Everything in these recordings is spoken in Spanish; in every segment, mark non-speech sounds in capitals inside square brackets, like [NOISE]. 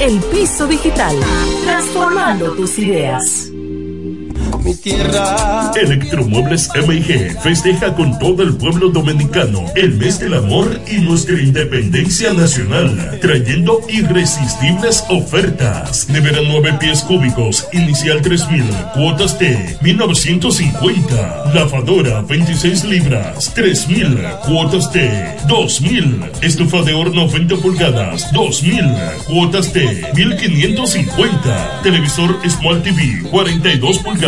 El piso digital, transformando tus ideas mi tierra. Electromuebles MIG festeja con todo el pueblo dominicano el mes del amor y nuestra independencia nacional, trayendo irresistibles ofertas. Nevera 9 pies cúbicos, inicial 3000, cuotas de 1950. Lavadora 26 libras, 3000, cuotas de 2000. Estufa de horno 20 pulgadas, 2000, cuotas de 1550. Televisor Smart TV 42 pulgadas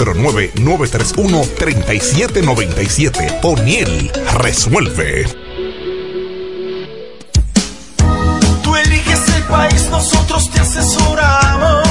809-931-3797. O'Neill resuelve. Tú eliges el país, nosotros te asesoramos.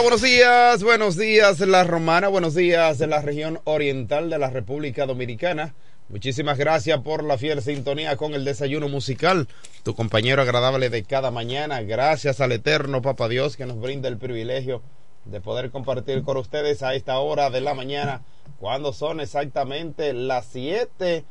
Buenos días, buenos días La Romana, buenos días de la región oriental de la República Dominicana. Muchísimas gracias por la fiel sintonía con el desayuno musical, tu compañero agradable de cada mañana. Gracias al eterno Papa Dios que nos brinda el privilegio de poder compartir con ustedes a esta hora de la mañana, cuando son exactamente las 7,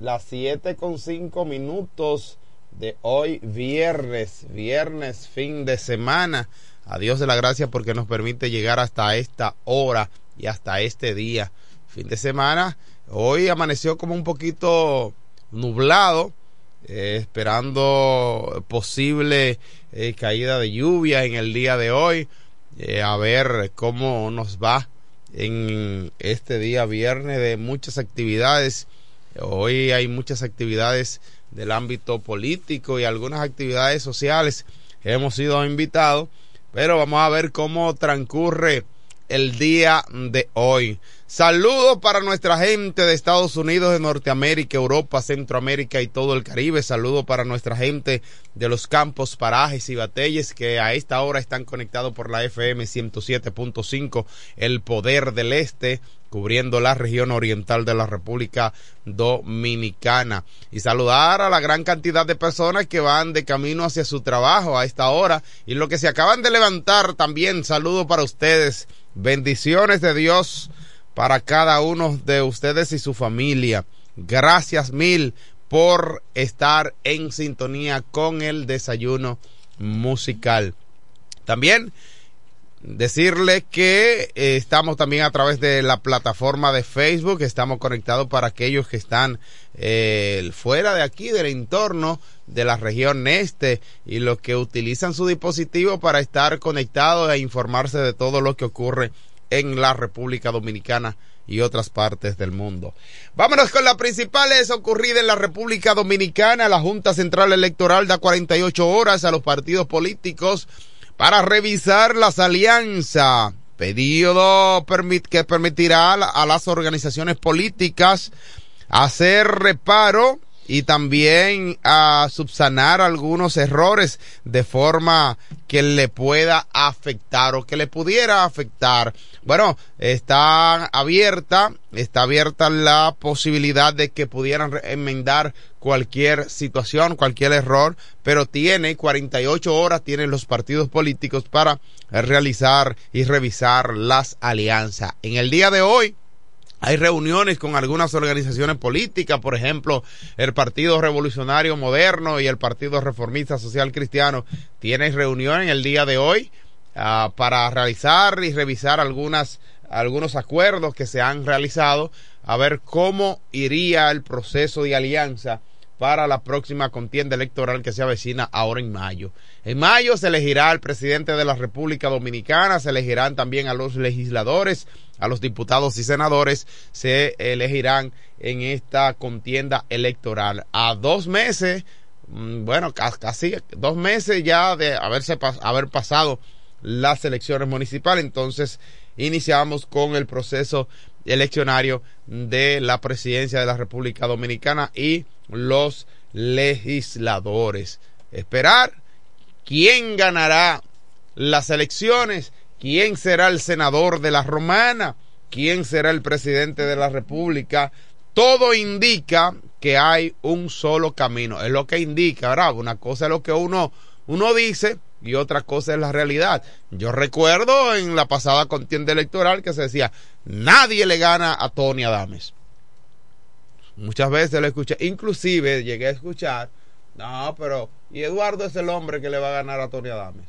las 7 con 5 minutos de hoy viernes, viernes, fin de semana. A Dios de la gracia porque nos permite llegar hasta esta hora y hasta este día. Fin de semana. Hoy amaneció como un poquito nublado, eh, esperando posible eh, caída de lluvia en el día de hoy. Eh, a ver cómo nos va en este día viernes de muchas actividades. Hoy hay muchas actividades del ámbito político y algunas actividades sociales. Hemos sido invitados pero vamos a ver cómo transcurre el día de hoy. Saludos para nuestra gente de Estados Unidos, de Norteamérica, Europa, Centroamérica y todo el Caribe. Saludos para nuestra gente de los campos, parajes y batalles que a esta hora están conectados por la FM 107.5, el poder del este cubriendo la región oriental de la República Dominicana. Y saludar a la gran cantidad de personas que van de camino hacia su trabajo a esta hora y lo que se acaban de levantar también. Saludo para ustedes. Bendiciones de Dios para cada uno de ustedes y su familia. Gracias mil por estar en sintonía con el desayuno musical. También Decirle que eh, estamos también a través de la plataforma de Facebook, estamos conectados para aquellos que están eh, fuera de aquí, del entorno de la región este y los que utilizan su dispositivo para estar conectados e informarse de todo lo que ocurre en la República Dominicana y otras partes del mundo. Vámonos con las principales ocurridas en la República Dominicana. La Junta Central Electoral da 48 horas a los partidos políticos para revisar las alianzas, pedido que permitirá a las organizaciones políticas hacer reparo y también a subsanar algunos errores de forma que le pueda afectar o que le pudiera afectar. Bueno, está abierta, está abierta la posibilidad de que pudieran enmendar cualquier situación, cualquier error, pero tiene 48 horas, tienen los partidos políticos para realizar y revisar las alianzas. En el día de hoy, hay reuniones con algunas organizaciones políticas, por ejemplo, el Partido Revolucionario Moderno y el Partido Reformista Social Cristiano tienen reunión en el día de hoy uh, para realizar y revisar algunas, algunos acuerdos que se han realizado, a ver cómo iría el proceso de alianza para la próxima contienda electoral que se avecina ahora en mayo. En mayo se elegirá al presidente de la República Dominicana, se elegirán también a los legisladores, a los diputados y senadores, se elegirán en esta contienda electoral. A dos meses, mm, bueno, casi dos meses ya de haberse haber pasado las elecciones municipales, entonces iniciamos con el proceso eleccionario de la presidencia de la República Dominicana y los legisladores. Esperar quién ganará las elecciones, quién será el senador de la Romana, quién será el presidente de la República. Todo indica que hay un solo camino. Es lo que indica, ¿verdad? Una cosa es lo que uno, uno dice y otra cosa es la realidad. Yo recuerdo en la pasada contienda electoral que se decía, nadie le gana a Tony Adames Muchas veces lo escuché, inclusive llegué a escuchar, no, pero, y Eduardo es el hombre que le va a ganar a Tony Adames.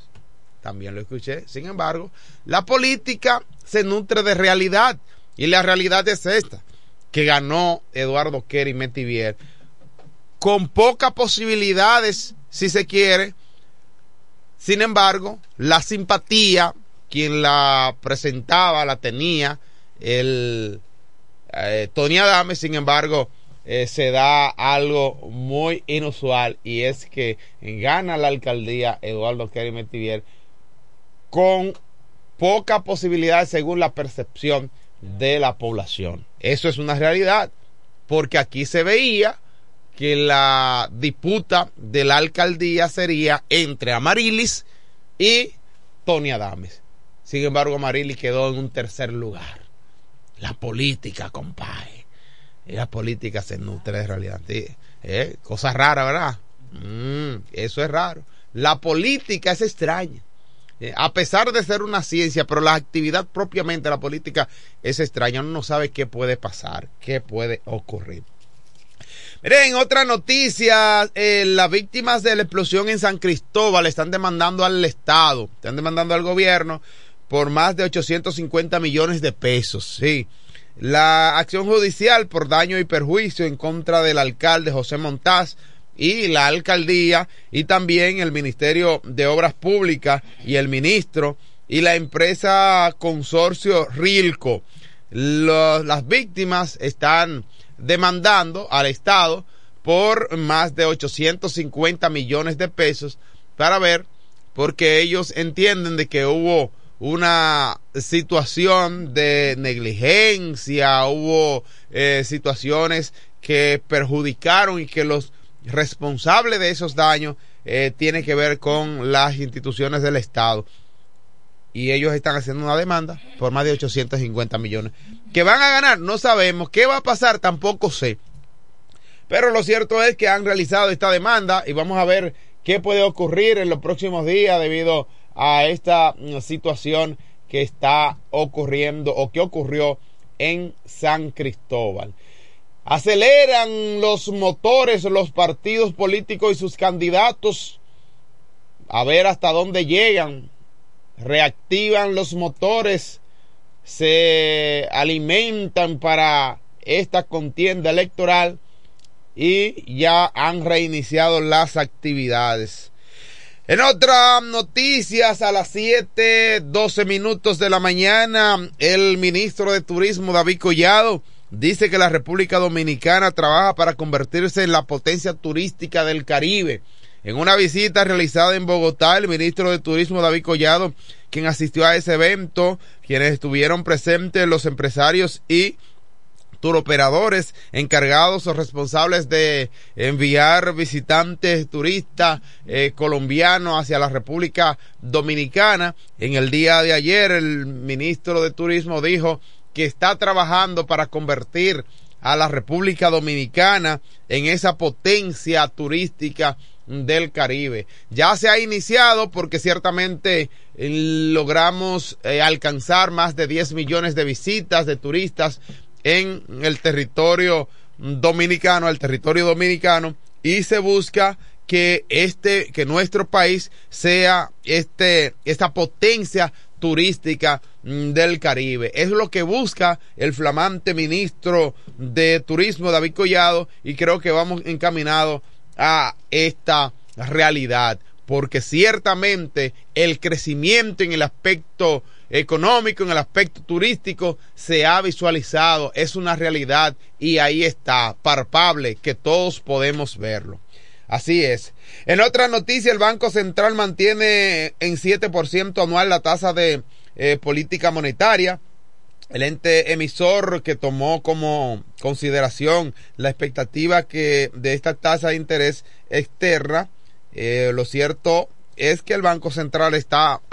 También lo escuché. Sin embargo, la política se nutre de realidad. Y la realidad es esta, que ganó Eduardo Kerry Metivier con pocas posibilidades, si se quiere. Sin embargo, la simpatía, quien la presentaba, la tenía, el eh, Tony Adame, sin embargo, eh, se da algo muy inusual y es que gana la alcaldía Eduardo Kerry Metivier con poca posibilidad según la percepción de la población. Eso es una realidad, porque aquí se veía que la disputa de la alcaldía sería entre Amarilis y Tony Adames. Sin embargo, Amarilis quedó en un tercer lugar. La política, compadre. La política se nutre de realidad. ¿eh? Cosa rara, ¿verdad? Mm, eso es raro. La política es extraña. Eh, a pesar de ser una ciencia, pero la actividad propiamente la política es extraña. Uno no sabe qué puede pasar, qué puede ocurrir. Miren, otra noticia, eh, las víctimas de la explosión en San Cristóbal están demandando al Estado, están demandando al gobierno por más de 850 millones de pesos, sí. La acción judicial por daño y perjuicio en contra del alcalde José Montaz y la alcaldía y también el Ministerio de Obras Públicas y el ministro y la empresa consorcio Rilco. las víctimas están demandando al Estado por más de 850 millones de pesos para ver porque ellos entienden de que hubo una situación de negligencia, hubo eh, situaciones que perjudicaron y que los responsable de esos daños eh, tiene que ver con las instituciones del Estado. Y ellos están haciendo una demanda por más de 850 millones. ¿Que van a ganar? No sabemos. ¿Qué va a pasar? Tampoco sé. Pero lo cierto es que han realizado esta demanda y vamos a ver qué puede ocurrir en los próximos días debido a esta mm, situación que está ocurriendo o que ocurrió en San Cristóbal. Aceleran los motores, los partidos políticos y sus candidatos a ver hasta dónde llegan. Reactivan los motores, se alimentan para esta contienda electoral y ya han reiniciado las actividades. En otras noticias, a las 7, 12 minutos de la mañana, el ministro de Turismo, David Collado, dice que la República Dominicana trabaja para convertirse en la potencia turística del Caribe. En una visita realizada en Bogotá, el ministro de Turismo David Collado, quien asistió a ese evento, quienes estuvieron presentes los empresarios y turoperadores encargados o responsables de enviar visitantes turistas eh, colombianos hacia la República Dominicana. En el día de ayer el ministro de Turismo dijo que está trabajando para convertir a la República Dominicana en esa potencia turística del Caribe. Ya se ha iniciado porque ciertamente eh, logramos eh, alcanzar más de 10 millones de visitas de turistas en el territorio dominicano, el territorio dominicano, y se busca que este, que nuestro país sea este, esta potencia turística mm, del Caribe. Es lo que busca el flamante ministro de Turismo, David Collado, y creo que vamos encaminados a esta realidad, porque ciertamente el crecimiento en el aspecto económico, en el aspecto turístico, se ha visualizado, es una realidad y ahí está, palpable, que todos podemos verlo. Así es. En otra noticia, el Banco Central mantiene en 7% anual la tasa de eh, política monetaria. El ente emisor que tomó como consideración la expectativa que de esta tasa de interés externa, eh, lo cierto es que el Banco Central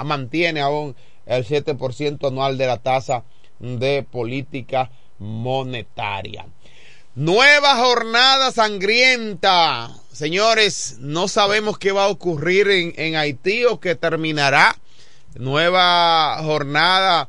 mantiene aún el 7% anual de la tasa de política monetaria. Nueva jornada sangrienta. Señores, no sabemos qué va a ocurrir en, Haití o qué terminará. Nueva jornada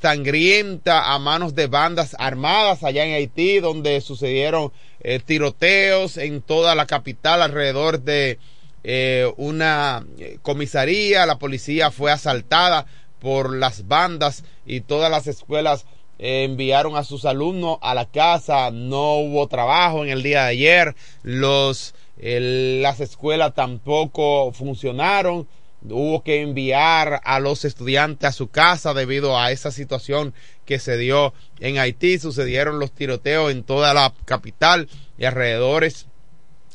sangrienta a manos de bandas armadas allá en Haití, donde sucedieron eh, tiroteos en toda la capital alrededor de eh, una comisaría, la policía fue asaltada por las bandas y todas las escuelas enviaron a sus alumnos a la casa, no hubo trabajo en el día de ayer, los, las escuelas tampoco funcionaron, hubo que enviar a los estudiantes a su casa debido a esa situación que se dio en Haití, sucedieron los tiroteos en toda la capital y alrededores.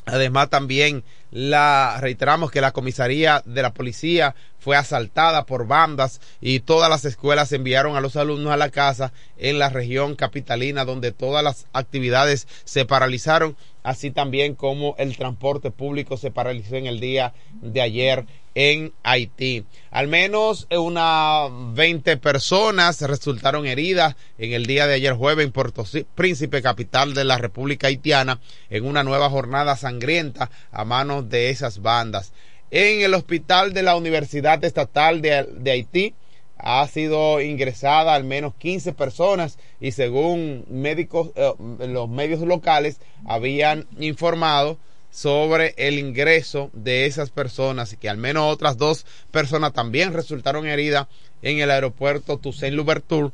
Además también la reiteramos que la comisaría de la policía fue asaltada por bandas y todas las escuelas enviaron a los alumnos a la casa en la región capitalina donde todas las actividades se paralizaron, así también como el transporte público se paralizó en el día de ayer en Haití. Al menos unas 20 personas resultaron heridas en el día de ayer jueves en Puerto Príncipe, capital de la República Haitiana, en una nueva jornada sangrienta a manos de esas bandas. En el hospital de la Universidad Estatal de, Haití ha sido ingresada al menos 15 personas y según médicos, eh, los medios locales habían informado sobre el ingreso de esas personas y que al menos otras dos personas también resultaron heridas en el aeropuerto Toussaint Louverture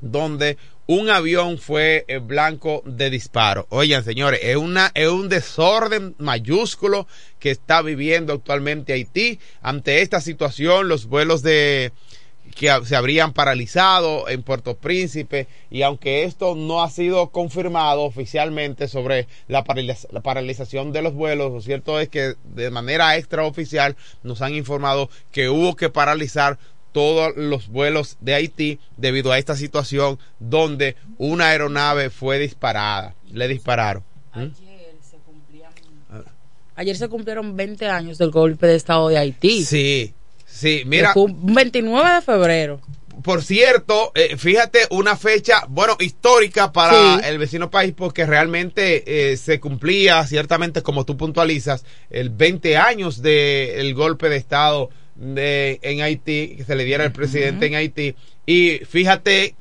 donde un avión fue eh, blanco de disparo. Oigan, señores, es una es un desorden mayúsculo que está viviendo actualmente Haití. Ante esta situación, los vuelos de que se habrían paralizado en Puerto Príncipe y aunque esto no ha sido confirmado oficialmente sobre la, paralización de los vuelos, lo cierto es que de manera extraoficial nos han informado que hubo que paralizar todos los vuelos de Haití debido a esta situación donde una aeronave fue disparada, le dispararon. ¿Mm? Ayer se, cumplieron 20 años del golpe de Estado de Haití. Sí, Sí, mira. 29 de febrero. Por cierto, eh, fíjate, una fecha, bueno, histórica para el vecino país porque realmente eh, se cumplía, ciertamente, como tú puntualizas, el 20 años del golpe de Estado de, en Haití, que se le diera al presidente en Haití. Y fíjate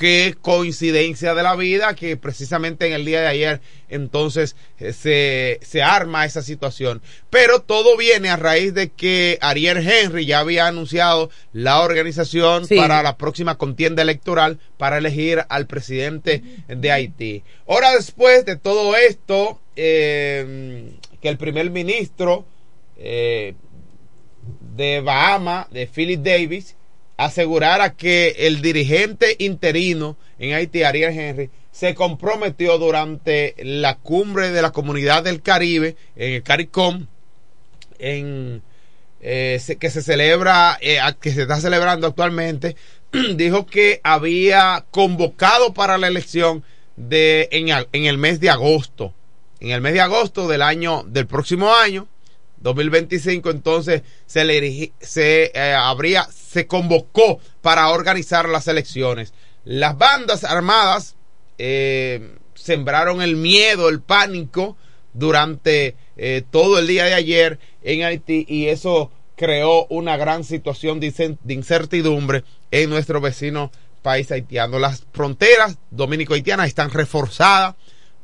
qué coincidencia de la vida que precisamente en el día de ayer entonces se, se, arma esa situación. Pero todo viene a raíz de que Ariel Henry ya había anunciado la organización para la próxima contienda electoral para elegir al presidente de Haití. Ahora después de todo esto, eh, que el primer ministro eh, de Bahama, de Philip Davis, asegurara que el dirigente interino en Haití, Ariel Henry, se comprometió durante la cumbre de la comunidad del Caribe, en el CARICOM, en, eh, que se celebra, eh, que se está celebrando actualmente, [CLEARS THROAT] dijo que había convocado para la elección de, en, en el mes de agosto, en el mes de agosto del año, del próximo año, 2025, entonces se le se eh, habría se convocó para organizar las elecciones. Las bandas armadas eh, sembraron el miedo, el pánico durante eh, todo el día de ayer en Haití y eso creó una gran situación de incertidumbre en nuestro vecino país haitiano. Las fronteras dominico-haitianas están reforzadas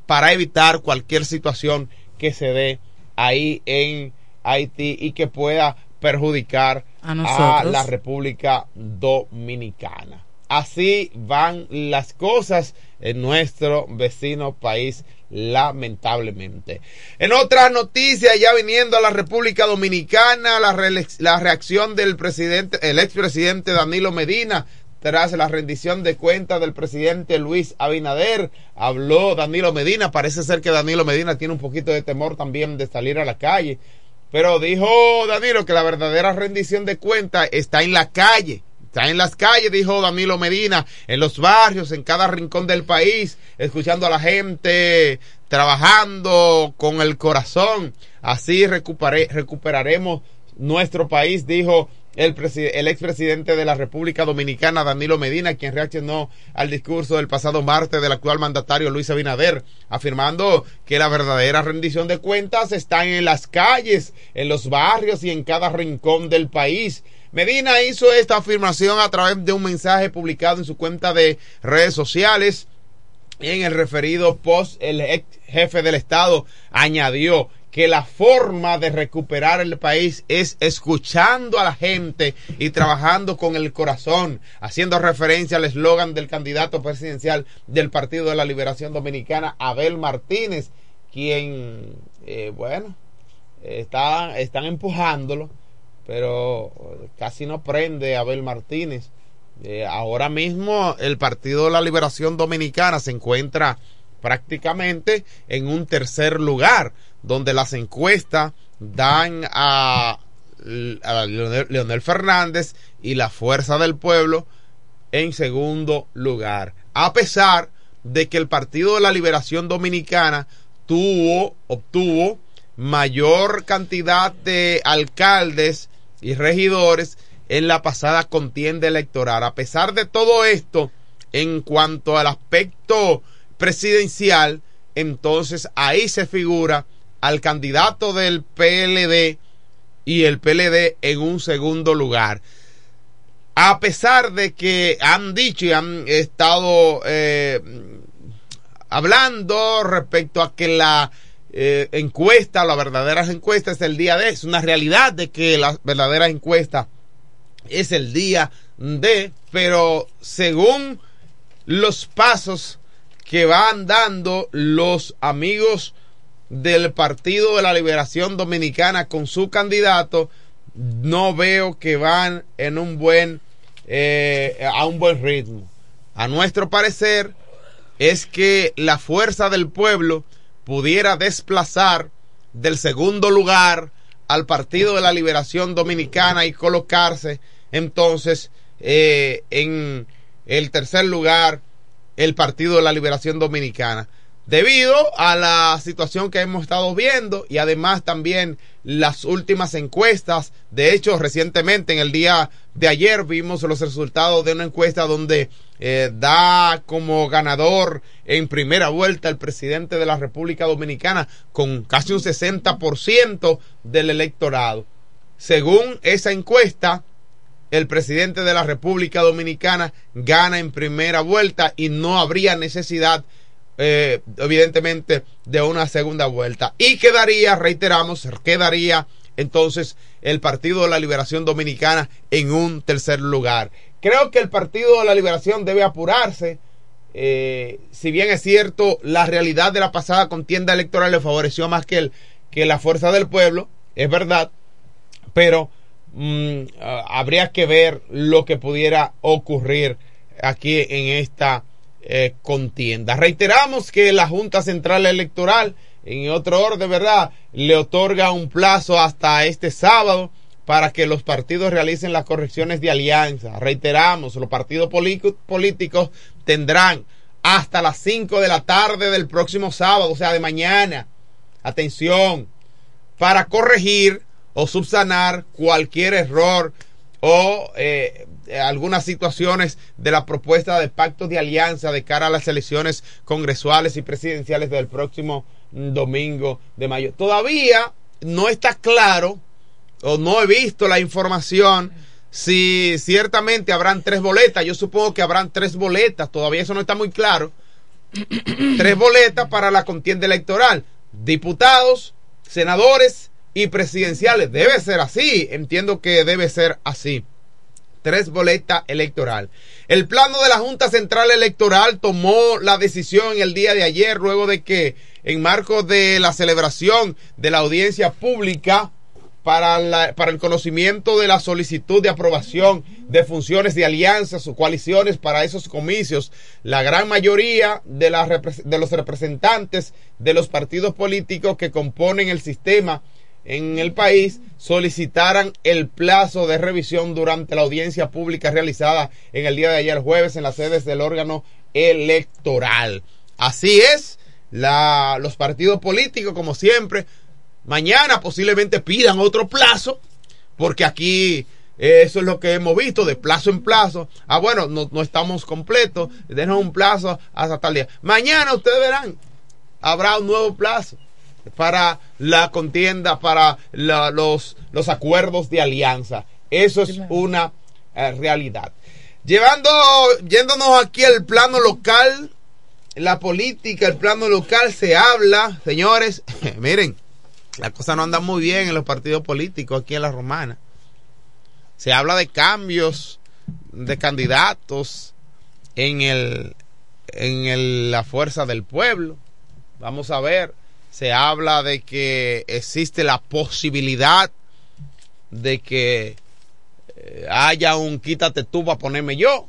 para evitar cualquier situación que se dé ahí en Haití y que pueda perjudicar a, la República Dominicana. Así van las cosas en nuestro vecino país, lamentablemente. En otras noticias, ya viniendo a la República Dominicana, la, la reacción del presidente, el expresidente Danilo Medina, tras la rendición de cuentas del presidente Luis Abinader. Habló Danilo Medina, parece ser que Danilo Medina tiene un poquito de temor también de salir a la calle pero dijo Danilo que la verdadera rendición de cuentas está en la calle. Está en las calles, dijo Danilo Medina, en los barrios, en cada rincón del país, escuchando a la gente, trabajando con el corazón. Así recuperaremos nuestro país, dijo el, el expresidente de la República Dominicana, Danilo Medina, quien reaccionó al discurso del pasado martes del actual mandatario Luis Abinader, afirmando que la verdadera rendición de cuentas está en las calles, en los barrios y en cada rincón del país. Medina hizo esta afirmación a través de un mensaje publicado en su cuenta de redes sociales en el referido post, el ex jefe del Estado añadió que la forma de recuperar el país es escuchando a la gente y trabajando con el corazón, haciendo referencia al eslogan del candidato presidencial del Partido de la Liberación Dominicana, Abel Martínez, quien, eh, bueno, está, están empujándolo, pero casi no prende Abel Martínez. Eh, ahora mismo el Partido de la Liberación Dominicana se encuentra prácticamente en un tercer lugar, donde las encuestas dan a, Leonel, Fernández y la Fuerza del Pueblo en segundo lugar. A pesar de que el Partido de la Liberación Dominicana tuvo, obtuvo mayor cantidad de alcaldes y regidores en la pasada contienda electoral. A pesar de todo esto, en cuanto al aspecto presidencial, entonces ahí se figura al candidato del PLD y el PLD en un segundo lugar. A pesar de que han dicho y han estado eh, hablando respecto a que la eh, encuesta, la verdadera encuesta es el día de, es una realidad de que la verdadera encuesta es el día de, pero según los pasos que van dando los amigos del Partido de la Liberación Dominicana con su candidato, no veo que van en un buen, eh, a un buen ritmo. A nuestro parecer es que la fuerza del pueblo pudiera desplazar del segundo lugar al Partido de la Liberación Dominicana y colocarse entonces eh, en el tercer lugar el Partido de la Liberación Dominicana. Debido a la situación que hemos estado viendo y además también las últimas encuestas, de hecho recientemente en el día de ayer vimos los resultados de una encuesta donde eh, da como ganador en primera vuelta el presidente de la República Dominicana con casi un 60% del electorado. Según esa encuesta, el presidente de la República Dominicana gana en primera vuelta y no habría necesidad, eh, evidentemente, de una segunda vuelta. Y quedaría, reiteramos, quedaría entonces el Partido de la Liberación Dominicana en un tercer lugar. Creo que el Partido de la Liberación debe apurarse. Eh, si bien es cierto, la realidad de la pasada contienda electoral le favoreció más que, el, que la fuerza del pueblo, es verdad, pero Mm, ah, habría que ver lo que pudiera ocurrir aquí en esta eh, contienda. Reiteramos que la Junta Central Electoral, en otro orden, ¿verdad?, le otorga un plazo hasta este sábado para que los partidos realicen las correcciones de alianza. Reiteramos, los partidos políticos tendrán hasta las 5 de la tarde del próximo sábado, o sea, de mañana, atención, para corregir o subsanar cualquier error o eh, algunas situaciones de la propuesta de pacto de alianza de cara a las elecciones congresuales y presidenciales del próximo domingo de mayo. Todavía no está claro o no he visto la información si ciertamente habrán tres boletas. Yo supongo que habrán tres boletas, todavía eso no está muy claro. tres boletas para la contienda electoral. Diputados, senadores y presidenciales. Debe ser así, entiendo que debe ser así. Tres boletas electoral. El plano de la Junta Central Electoral tomó la decisión el día de ayer, luego de que, en marco de la celebración de la audiencia pública, para, la, para, el conocimiento de la solicitud de aprobación de funciones de alianzas o coaliciones para esos comicios. La gran mayoría de, de los representantes de los partidos políticos que componen el sistema en el país solicitaran el plazo de revisión durante la audiencia pública realizada en el día de ayer jueves en las sedes del órgano electoral. Así es, los partidos políticos, como siempre, mañana posiblemente pidan otro plazo, porque aquí eh, eso es lo que hemos visto de plazo en plazo. Ah, bueno, no, no estamos completos, denos un plazo hasta tal día. Mañana ustedes verán, habrá un nuevo plazo para la contienda, para los, los acuerdos de alianza. Eso es una eh, realidad. Llevando, yéndonos aquí al plano local, la política, el plano local se habla, señores, [LAUGHS] miren, la cosa no anda muy bien en los partidos políticos aquí en la Romana. Se habla de cambios de candidatos en el en el, la fuerza del pueblo. Vamos a ver, se habla de que existe la posibilidad de que eh, haya un quítate tú para ponerme yo.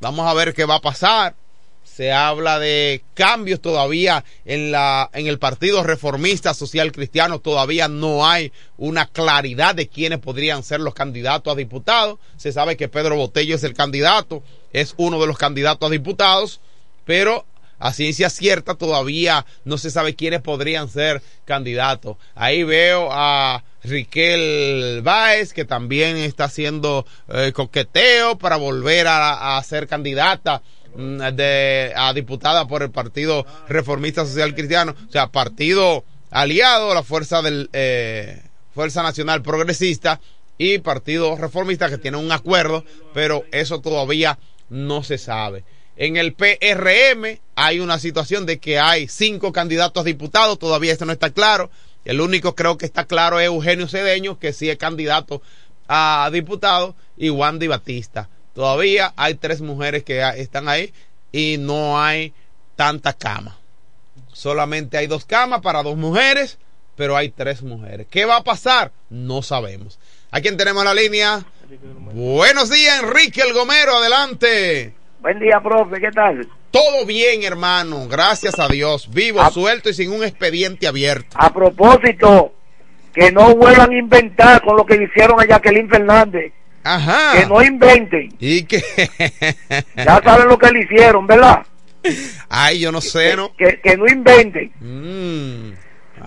Vamos a ver qué va a pasar. Se habla de cambios todavía en la en el Partido Reformista Social Cristiano todavía no hay una claridad de quiénes podrían ser los candidatos a diputados. Se sabe que Pedro Botello es el candidato, es uno de los candidatos a diputados, pero a ciencia cierta todavía no se sabe quiénes podrían ser candidatos. Ahí veo a Riquel Báez, que también está haciendo eh, coqueteo para volver a, ser candidata mm, de, a diputada por el Partido Reformista Social Cristiano, o sea, partido aliado a la Fuerza del eh, Fuerza Nacional Progresista y Partido Reformista que tienen un acuerdo, pero eso todavía no se sabe. En el PRM hay una situación de que hay cinco candidatos a diputados, todavía eso no está claro. El único creo que está claro es Eugenio Cedeño, que sí es candidato a diputado, y Wandy Batista. Todavía hay tres mujeres que están ahí y no hay tanta cama. Solamente hay dos camas para dos mujeres, pero hay tres mujeres. ¿Qué va a pasar? No sabemos. ¿A quién tenemos la línea? Buenos días, Enrique El Gomero, adelante. Buen día, profe, ¿qué tal? Todo bien, hermano, gracias a Dios. Vivo, A- suelto y sin un expediente abierto. A propósito, que no vuelvan a inventar con lo que le hicieron a Jacqueline Fernández. Ajá. Que no inventen. Y que. [LAUGHS] Ya saben lo que le hicieron, ¿verdad? Ay, yo no sé, ¿no? Que, que no inventen. Mm.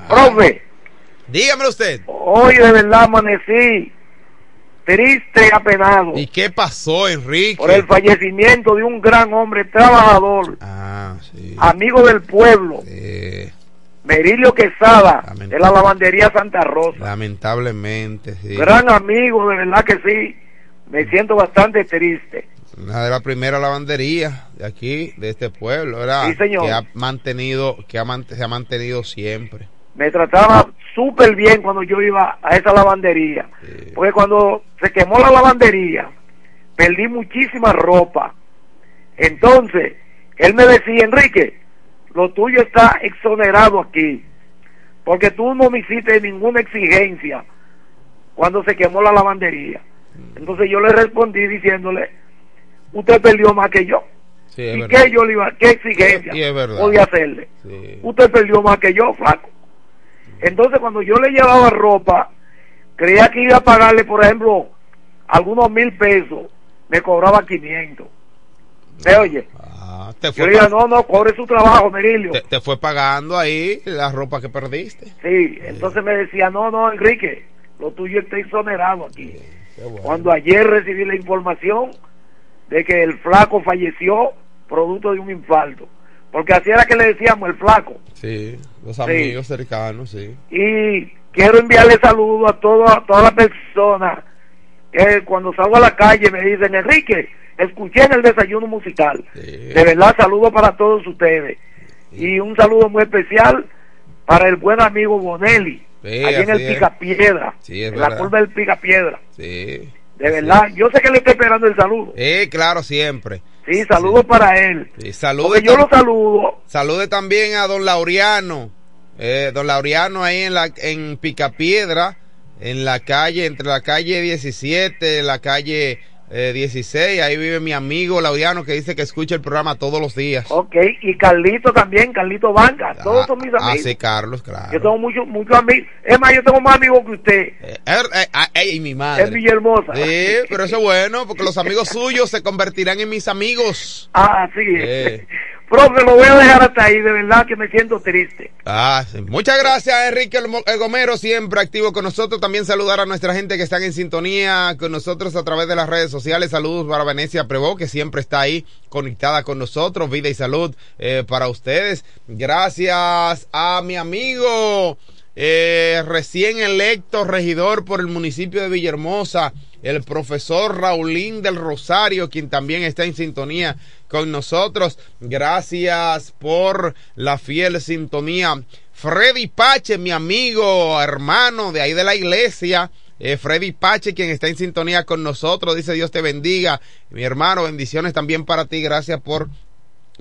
Profe, Dígamelo usted. hoy de verdad amanecí triste y apenado ¿Y qué pasó, Enrique? por el fallecimiento de un gran hombre trabajador, Ah, sí. amigo del pueblo, Merilio Quesada, de la lavandería Santa Rosa. Lamentablemente, sí. Gran amigo, de verdad que sí. Me siento bastante triste. Una de las primeras lavanderías de aquí, de este pueblo, ¿verdad? Sí, señor. Que ha mantenido, que ha se ha mantenido siempre. Me trataba súper bien cuando yo iba a esa lavandería. Porque cuando se quemó la lavandería, perdí muchísima ropa. Entonces, él me decía, Enrique, lo tuyo está exonerado aquí. Porque tú no me hiciste ninguna exigencia cuando se quemó la lavandería. Entonces yo le respondí diciéndole, usted perdió más que yo. Sí, ¿Y verdad. qué yo le iba, qué exigencia podía hacerle? Usted perdió más que yo, flaco. Entonces cuando yo le llevaba ropa, creía que iba a pagarle, por ejemplo, algunos mil pesos, me cobraba 500. ¿Me oye? Ah, te Yo fue, le dije, pa- no, no, cobre su trabajo, Merilio. te, te fue pagando ahí la ropa que perdiste. Sí, entonces me decía, no, no, Enrique, lo tuyo está exonerado aquí. Cuando ayer recibí la información de que el flaco falleció producto de un infarto. Porque así era que le decíamos el flaco. Sí, los Sí. amigos cercanos, sí. Y quiero enviarle saludos a, todo, a todas las personas que cuando salgo a la calle me dicen, Enrique, escuché en el desayuno musical. De verdad, saludo para todos ustedes. Y un saludo muy especial para el buen amigo Bonelli, Sí, allí en el. Picapiedra, Sí, en la verdad. curva del Picapiedra. Sí. De verdad, yo sé que le está esperando el saludo. Eh, claro, siempre. Sí, saludos para él. Sí, salude, yo lo saludo. salude también a don Laureano. Eh, don Laureano ahí en la en Picapiedra, en la calle, entre la calle 17, la calle eh, 16, ahí vive mi amigo Laureano que dice que escucha el programa todos los días. Ok, y Carlito también, Carlito Banca, todos son mis Ah, amigos. sí, Carlos, claro. Yo tengo muchos muchos amigos. Es más, yo tengo más amigos que usted. Eh, eh, ah, ey, mi madre. Es Villahermosa. Sí, pero eso es bueno, porque los amigos [LAUGHS] suyos se convertirán en mis amigos. Ah, sí. Profe, lo voy a dejar hasta ahí. De verdad que me siento triste. Ah. Muchas gracias, Enrique Gomero, siempre activo con nosotros. También saludar a nuestra gente que están en sintonía con nosotros a través de las redes sociales. Saludos para Venecia Prevó, que siempre está ahí conectada con nosotros. Vida y salud eh, para ustedes. Gracias a mi amigo eh, recién electo regidor por el municipio de Villahermosa, el profesor Raulín del Rosario, quien también está en sintonía con nosotros. Gracias por la fiel sintonía. Freddy Pache, mi amigo, hermano de ahí de la iglesia. Eh, Freddy Pache, quien está en sintonía con nosotros, dice Dios te bendiga. Mi hermano, bendiciones también para ti. Gracias por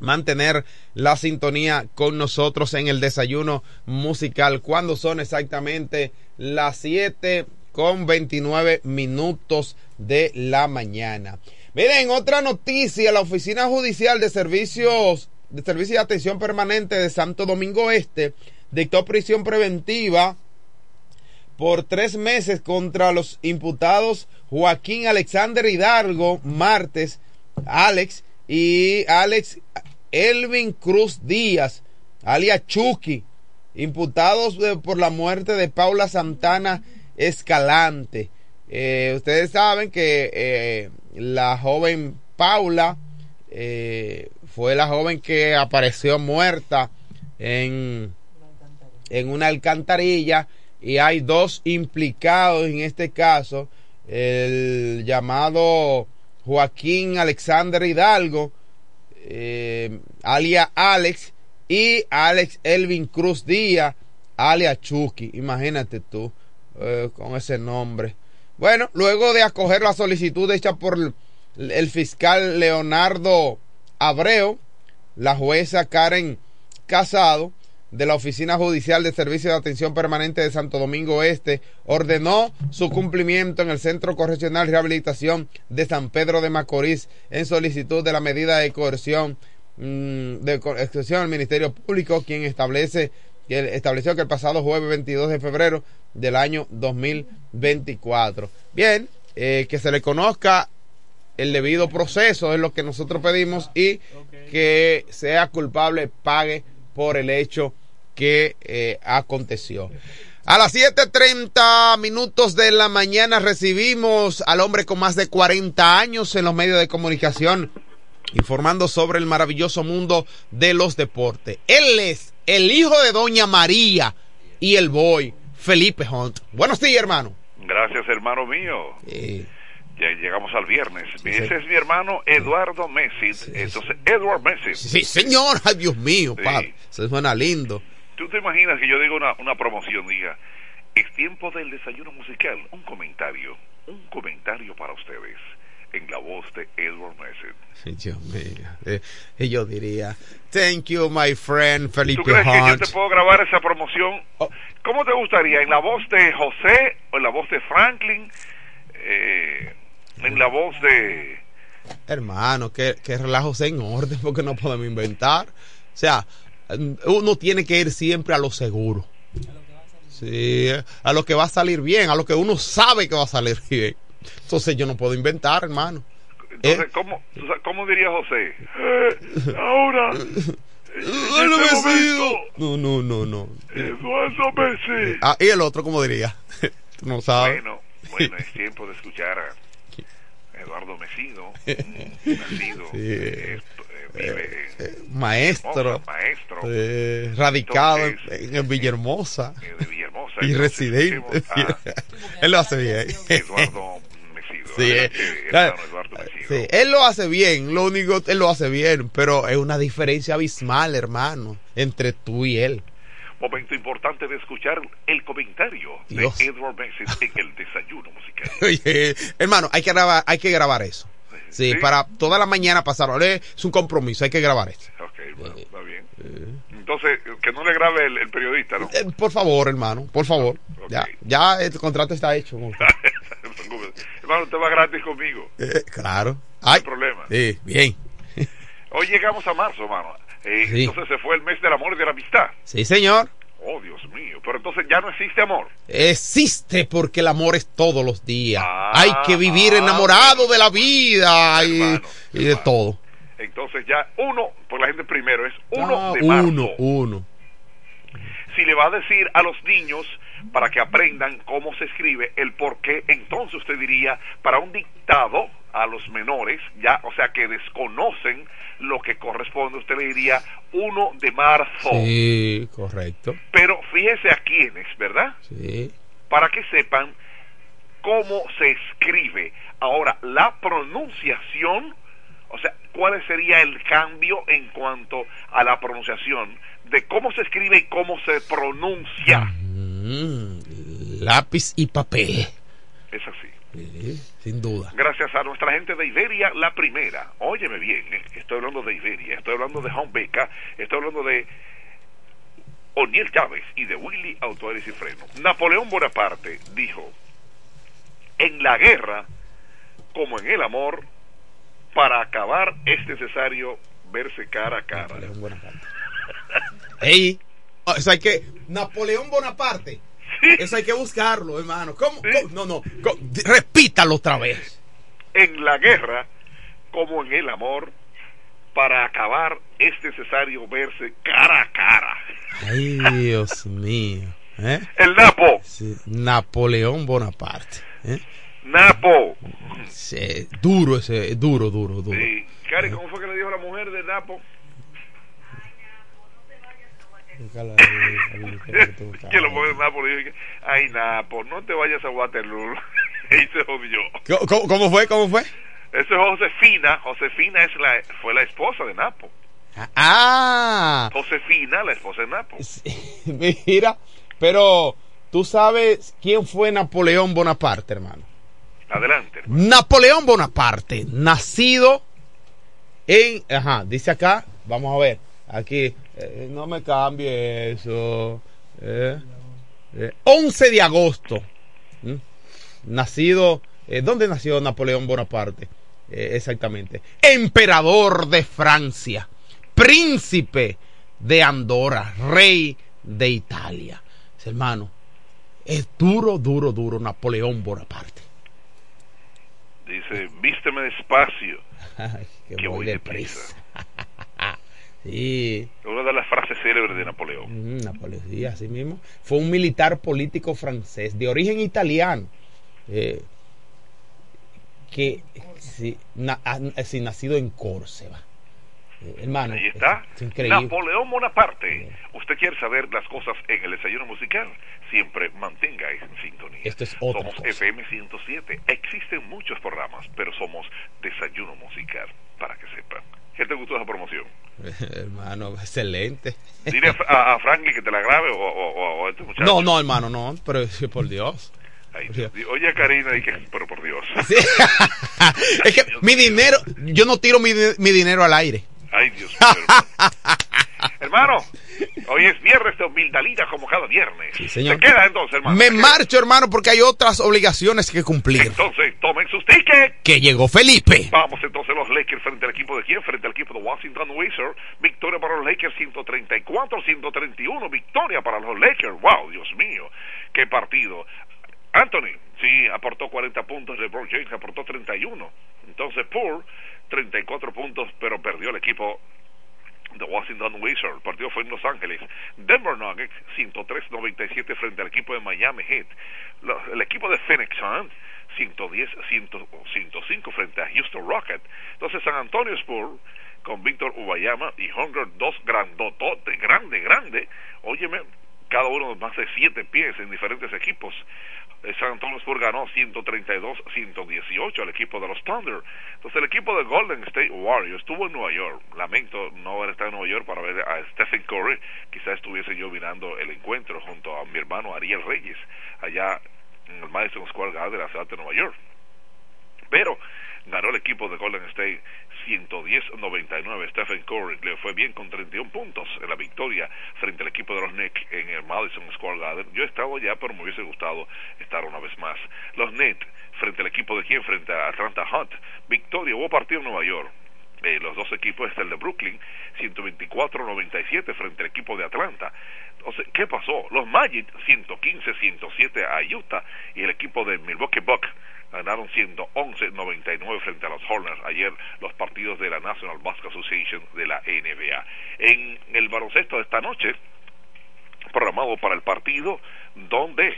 mantener la sintonía con nosotros en el desayuno musical. Cuando son exactamente las 7 con 29 minutos de la mañana. Miren, otra noticia, la Oficina Judicial de Servicios de Servicio de Atención Permanente de Santo Domingo Este dictó prisión preventiva por tres meses contra los imputados Joaquín Alexander Hidalgo, martes, Alex, y Alex Elvin Cruz Díaz, alias Chucky, imputados por la muerte de Paula Santana Escalante. Eh, ustedes saben que eh, la joven Paula eh, fue la joven que apareció muerta en, en una alcantarilla y hay dos implicados en este caso, el llamado Joaquín Alexander Hidalgo, eh, alia Alex, y Alex Elvin Cruz Díaz, alia Chucky. Imagínate tú eh, con ese nombre. Bueno, luego de acoger la solicitud hecha por el, fiscal Leonardo Abreu, la jueza Karen Casado, de la Oficina Judicial de Servicio de Atención Permanente de Santo Domingo Este ordenó su cumplimiento en el Centro Correccional y Rehabilitación de San Pedro de Macorís en solicitud de la medida de coerción mmm, de coerción al Ministerio Público, quien establece que estableció que el pasado jueves 22 de febrero del año 2024. Bien, eh, que se le conozca el debido proceso es lo que nosotros pedimos y que sea culpable pague por el hecho que eh, aconteció. A las 7.30 minutos de la mañana recibimos al hombre con más de 40 años en los medios de comunicación informando sobre el maravilloso mundo de los deportes. Él es el hijo de Doña María y el boy Felipe Hunt. Buenos días, hermano. Gracias, hermano mío. Ya llegamos al viernes. Ese es mi hermano Eduardo Messi. Entonces, Edward Messi. sí, señor. Ay, Dios mío, Sí. padre. Se suena lindo. ¿Tú te imaginas que yo diga una, una promoción? Diga, es tiempo del desayuno musical. Un comentario. Un comentario para ustedes. En la voz de Edward Messi. Ay, Dios mío. Eh, y yo diría, thank you, my friend Felipe ¿Tú crees que yo te puedo grabar esa promoción? ¿Cómo te gustaría? ¿En la voz de José o en la voz de Franklin? Eh, ¿En la voz de... Hermano, que, que relajos en orden porque no podemos inventar. O sea, uno tiene que ir siempre a lo seguro. Sí, a lo que va a salir bien, a lo que uno sabe que va a salir bien. Entonces yo no puedo inventar, hermano. Entonces, ¿cómo, tú sabes- ¿cómo diría José? Eh, ahora, [LAUGHS] Eduardo Messi. No, no, no, no. Eduardo Messi. Ah, y el otro, ¿cómo diría? [LAUGHS] Tú no sabes. Bueno, bueno, es tiempo de escuchar a Eduardo Mesido, [LAUGHS] nacido, Sí. eh, vive en Eh, maestro, Hermosa, maestro. eh, radicado en, Entonces, en Villahermosa eh, de Villahermosa. y residente. él lo hace bien. Eduardo Mesido. Sí, eh, Adelante, claro. hermano Eduardo Mesido. Sí, él lo hace bien, lo único, él lo hace bien, pero es una diferencia abismal, hermano, entre tú y él. Momento importante de escuchar el comentario Dios. de Edward Messi en el desayuno musical. [LAUGHS] Oye, hermano, hay que grabar, hay que grabar eso. Sí, Sí. para toda la mañana pasar, es un compromiso, hay que grabar esto. Ok, bueno, está bien. Entonces, que no le grabe el, el periodista, ¿no? Eh, por favor, hermano, por favor. Ya, ya el contrato está hecho. [LAUGHS] Hermano, usted va gratis conmigo. Eh, claro. No hay Ay, problema. sí, bien. [LAUGHS] Hoy llegamos a marzo, hermano. Eh, Sí. Entonces se fue el mes del amor y de la amistad. Sí, señor. Oh, Dios mío. Pero entonces ya no existe amor. Existe porque el amor es todos los días. Ah, Hay que vivir enamorado de la vida y, y de todo. Entonces ya uno, por la gente primero, es uno Ah, de marzo. uno, uno. Si le va a decir a los niños para que aprendan cómo se escribe el por qué, entonces usted diría, para un dictado, a los menores, ya, o sea que desconocen lo que corresponde, usted le diría 1 de marzo. Sí, correcto. Pero fíjese a quiénes, ¿verdad? Sí. Para que sepan cómo se escribe. Ahora, la pronunciación, o sea, ¿cuál sería el cambio en cuanto a la pronunciación de cómo se escribe y cómo se pronuncia? Mm, lápiz y papel. Es así. Sí, sin duda. Gracias a nuestra gente de Iberia, la primera. Óyeme bien, eh, estoy hablando de Iberia, estoy hablando de Home Beca, estoy hablando de O'Neill Chávez y de Willy Autores y Freno. Napoleón Bonaparte dijo, en la guerra, como en el amor, para acabar es necesario verse cara a cara. Napoleón Bonaparte. Ey, eso hay que. Napoleón Bonaparte. Eso hay que buscarlo, hermano. ¿Cómo? cómo? No, no. ¿cómo? Repítalo otra vez. En la guerra, como en el amor, para acabar es necesario verse cara a cara. Ay, Dios mío. ¿Eh? El Napo. Sí, Napoleón Bonaparte. ¿eh? Napo. Sí, duro ese, duro, duro, duro. Sí. Cari, ¿cómo fue que le dijo la mujer de Napo? Que lo dijo, ay Napo, no te vayas a Waterloo. [LAUGHS] y se jodió. ¿Cómo, ¿Cómo fue? ¿Cómo fue? Eso es Josefina. Josefina es la, fue la esposa de Napo. Ah. Josefina, la esposa de Napo. [LAUGHS] Mira, pero tú sabes quién fue Napoleón Bonaparte, hermano. Adelante. Hermano. Napoleón Bonaparte, nacido en, ajá, dice acá, vamos a ver, aquí, eh, no me cambie eso. Eh, eh, 11 de agosto, ¿Mm? nacido, eh, ¿dónde nació Napoleón Bonaparte? Eh, exactamente, emperador de Francia, príncipe de Andorra, rey de Italia. Hermano, es duro, duro, duro Napoleón Bonaparte. Dice, vísteme despacio. [LAUGHS] Ay, que, que voy voy deprisa. Sí. Una de las frases célebres de Napoleón. Napoleón, sí, así mismo. Fue un militar político francés de origen italiano. Eh, que sí, na, ah, sí, nacido en Córceba. Eh, hermano, Ahí está. es. Napoleón Bonaparte. Usted quiere saber las cosas en el desayuno musical. Siempre mantenga en sintonía. Esto es otra somos cosa. FM 107. Existen muchos programas, pero somos desayuno musical. Para que sepan. ¿Qué te gustó esa promoción? [LAUGHS] hermano, excelente. Dile a, a, Frankie que te la grabe o, o- o a este muchacho. No, no, hermano, no, pero por Dios. Ay. Oye, Karina, y que, pero por Dios. Sí. [LAUGHS] es que mi dinero, yo no tiro mi, mi dinero al aire. Ay, Dios mío. [LAUGHS] hermano, hoy es viernes de humildalita como cada viernes. señor. Se queda entonces, hermano. Me marcho, hermano, porque hay otras obligaciones que cumplir. Entonces, tomen sus tickets. Que llegó Felipe. Vamos entonces los Lakers frente al equipo de quién? Frente al equipo de Washington Wizards. Victoria para los Lakers 134-131. Victoria para los Lakers. Wow, Dios mío. Qué partido. Anthony, sí, aportó 40 puntos. LeBron James aportó 31. Entonces, Poole, 34 puntos, pero perdió el equipo de Washington Wizards. El partido fue en Los Ángeles. Denver Nuggets 103-97 frente al equipo de Miami Heat. El equipo de Phoenix Suns 110 100 105 frente a Houston Rockets. Entonces San Antonio Spurs con Víctor Ubayama y Hunger dos grandototes, grande, grande. Óyeme, cada uno más de siete pies en diferentes equipos. Eh, San Spurs ganó 132-118 al equipo de los Thunder. Entonces el equipo de Golden State Warriors estuvo en Nueva York. Lamento no haber estado en Nueva York para ver a Stephen Curry. Quizás estuviese yo mirando el encuentro junto a mi hermano Ariel Reyes allá en el Madison Square Garden de la ciudad de Nueva York. Pero ganó el equipo de Golden State 110-99. Stephen Curry le fue bien con 31 puntos en la victoria frente al equipo de los Knicks en el Madison Square Garden. Yo he estado allá, pero me hubiese gustado estar una vez más. Los Nets frente al equipo de quién? Frente a Atlanta Hunt. Victoria, hubo partido en Nueva York. Eh, los dos equipos es el de Brooklyn 124-97 frente al equipo de Atlanta entonces, ¿qué pasó? Los Magic 115-107 a Utah y el equipo de Milwaukee Bucks ganaron 111-99 frente a los Hornets ayer los partidos de la National Basketball Association de la NBA. En el baloncesto de esta noche, programado para el partido donde